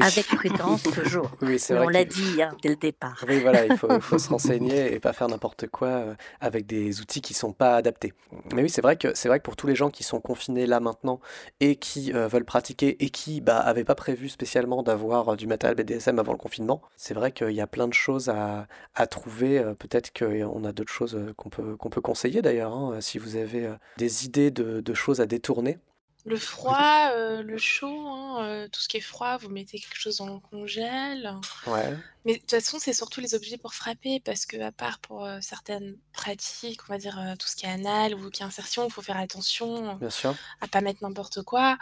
Avec prudence, toujours. Oui, c'est vrai. On l'a dit hein, dès le départ. Oui, voilà, il faut, faut se renseigner et pas faire n'importe quoi avec des outils qui sont pas adaptés. Mais oui, c'est vrai que c'est vrai que pour tous les gens qui sont confinés là maintenant et qui euh, veulent pratiquer et qui bah avaient pas prévu spécialement d'avoir euh, du matériel BDSM avant le confinement, c'est vrai qu'il y a plein de choses à, à trouver. Euh, peut-être qu'on a d'autres choses qu'on peut qu'on peut conseiller d'ailleurs. Hein, si vous avez des idées de, de choses à détourner, le froid, euh, le chaud, hein, euh, tout ce qui est froid, vous mettez quelque chose dans le congèle. Ouais. Mais de toute façon, c'est surtout les objets pour frapper parce que à part pour, euh, certaines pratiques, on va dire, tout ce qui est anal ou qui est insertion, il faut faire attention, Bien sûr. à pas mettre n'importe quoi.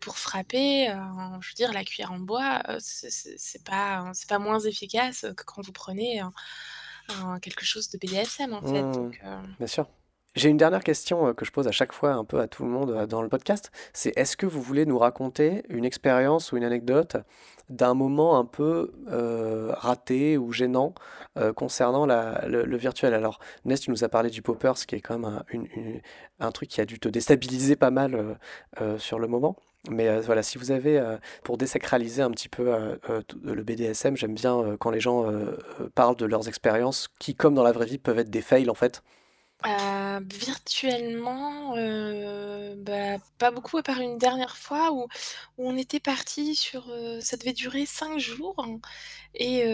pour frapper, je veux dire la cuillère en bois, c'est pas, c'est pas moins efficace que quand vous prenez quelque chose de BDSM, en fait, mmh. Bien sûr. J'ai une dernière question que je pose à chaque fois un peu à tout le monde dans le podcast. C'est est-ce que vous voulez nous raconter une expérience ou une anecdote d'un moment un peu raté ou gênant concernant le, virtuel? Alors, Nest, tu nous as parlé du poppers, ce qui est quand même un, truc qui a dû te déstabiliser pas mal sur le moment. Mais voilà, si vous avez, pour désacraliser un petit peu le BDSM, j'aime bien quand les gens parlent de leurs expériences qui, comme dans la vraie vie, peuvent être des fails en fait. Euh, virtuellement, euh, bah, pas beaucoup à part une dernière fois où on était parti sur, euh, ça devait durer 5 jours. Et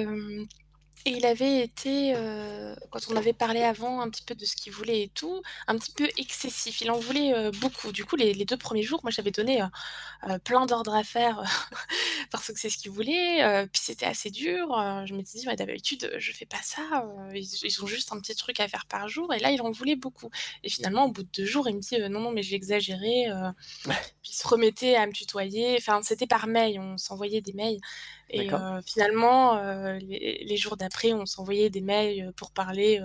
et il avait été, euh, quand on avait parlé avant un petit peu de ce qu'il voulait et tout, un petit peu excessif. Il en voulait, euh, beaucoup. Du coup, les les 2 premiers jours, moi, j'avais donné, euh, plein d'ordres à faire, parce que c'est ce qu'il voulait, puis c'était assez dur, je me disais: d'habitude, je fais pas ça, ils ils ont juste un petit truc à faire par jour» et là, il en voulait beaucoup et finalement, au bout de 2 jours, il me dit: «Non, non, mais j'ai exagéré», puis il se remettait à me tutoyer. Enfin, c'était par mail, on s'envoyait des mails et finalement, les jours d'après, on s'envoyait des mails, pour parler,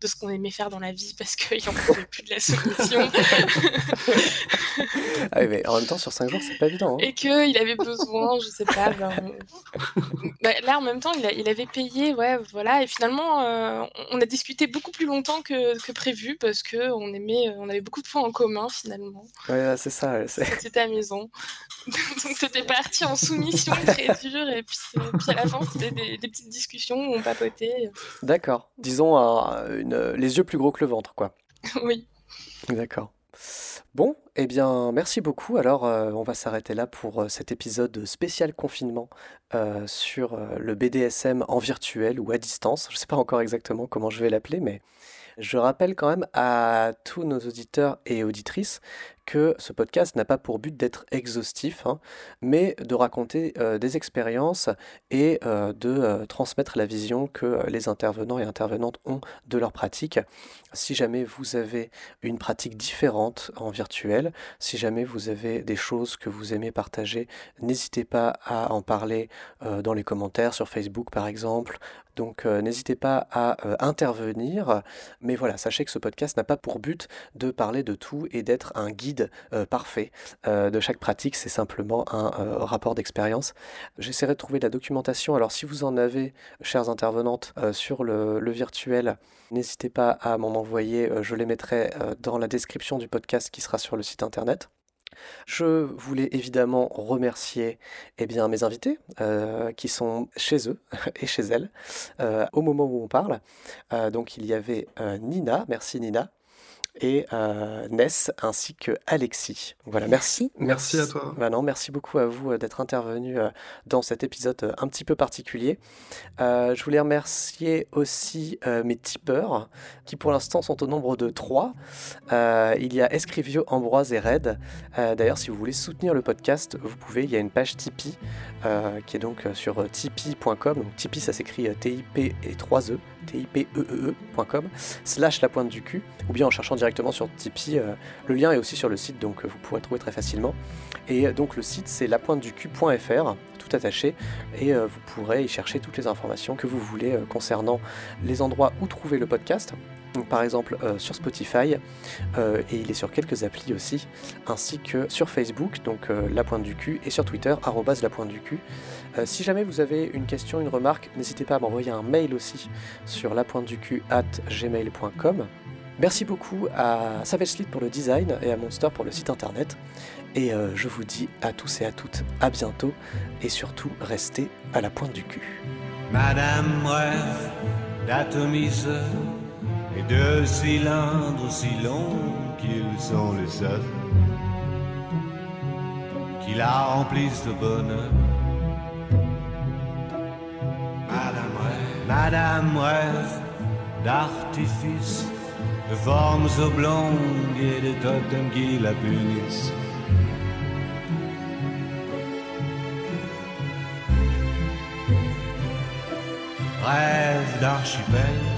de ce qu'on aimait faire dans la vie parce qu'il n'en pouvait plus de la soumission. Ah oui, mais en même temps, sur 5 jours, c'est pas évident, hein. Et qu'il avait besoin, je sais pas, ben, bah, là, en même temps, il avait payé, ouais, voilà et finalement, on a discuté beaucoup plus longtemps que que prévu parce qu'on aimait, on avait beaucoup de points en commun, finalement. Ouais, c'est ça, C'était amusant. Donc c'était parti en soumission très dure et puis, à la fin c'était des, petites discussions où on papotait. D'accord. Disons une, les yeux plus gros que le ventre, quoi. oui. D'accord. Bon, eh bien, merci beaucoup. Alors, on va s'arrêter là pour cet épisode spécial confinement sur le BDSM en virtuel ou à distance. Je ne sais pas encore exactement comment je vais l'appeler, mais je rappelle quand même à tous nos auditeurs et auditrices que ce podcast n'a pas pour but d'être exhaustif, hein, mais de raconter euh, des expériences et euh, de euh, transmettre la vision que les intervenants et intervenantes ont de leur pratique. Si jamais vous avez une pratique différente en virtuel, si jamais vous avez des choses que vous aimez partager, n'hésitez pas à en parler dans les commentaires sur Facebook par exemple. Donc n'hésitez pas à intervenir. Mais voilà, sachez que ce podcast n'a pas pour but de parler de tout et d'être un guide guide parfait de chaque pratique, c'est simplement un rapport d'expérience. J'essaierai de trouver de la documentation. Alors si vous en avez, chères intervenantes, sur le, virtuel, n'hésitez pas à m'en envoyer. je les mettrai dans la description du podcast qui sera sur le site internet. Je voulais évidemment remercier eh bien, mes invités euh, qui sont chez eux et chez elles euh, au moment où on parle. Euh, donc il y avait Nina, merci Nina, et euh, Ness ainsi que Alexis. Voilà, merci. Merci, à toi. Bah merci beaucoup à vous euh, d'être intervenu euh, dans cet épisode un petit peu particulier. je voulais remercier aussi mes tipeurs qui pour l'instant sont au nombre de trois. il y a Escrivio, Ambroise et Red. D'ailleurs, si vous voulez soutenir le podcast, vous pouvez. Il y a une page Tipeee qui est donc sur tipeee.com. Donc Tipeee, ça s'écrit T-I-P et 3 E slash la pointe du cul ou bien en cherchant directement sur Tipeee. Euh, le lien est aussi sur le site donc euh, vous pourrez trouver très facilement. Et euh, donc le site c'est lapointeducul.fr tout attaché et vous pourrez y chercher toutes les informations que vous voulez concernant les endroits où trouver le podcast par exemple euh, sur Spotify euh, et il est sur quelques applis aussi, ainsi que sur Facebook, donc euh, la pointe du cul, et sur Twitter, arrobase la pointe du cul. si jamais vous avez une question, une remarque, n'hésitez pas à m'envoyer un mail aussi sur la pointe du cul at gmail.com. Merci beaucoup à Savage pour le design et à Monster pour le site internet. Et je vous dis à tous et à toutes à bientôt et surtout restez à la pointe du cul. Madame et deux cylindres aussi longs qu'ils sont les seuls qui la remplissent de bonheur. Madame rêve, Madame rêve d'artifice, de formes oblongues et de totems qui la punissent. Rêve d'archipel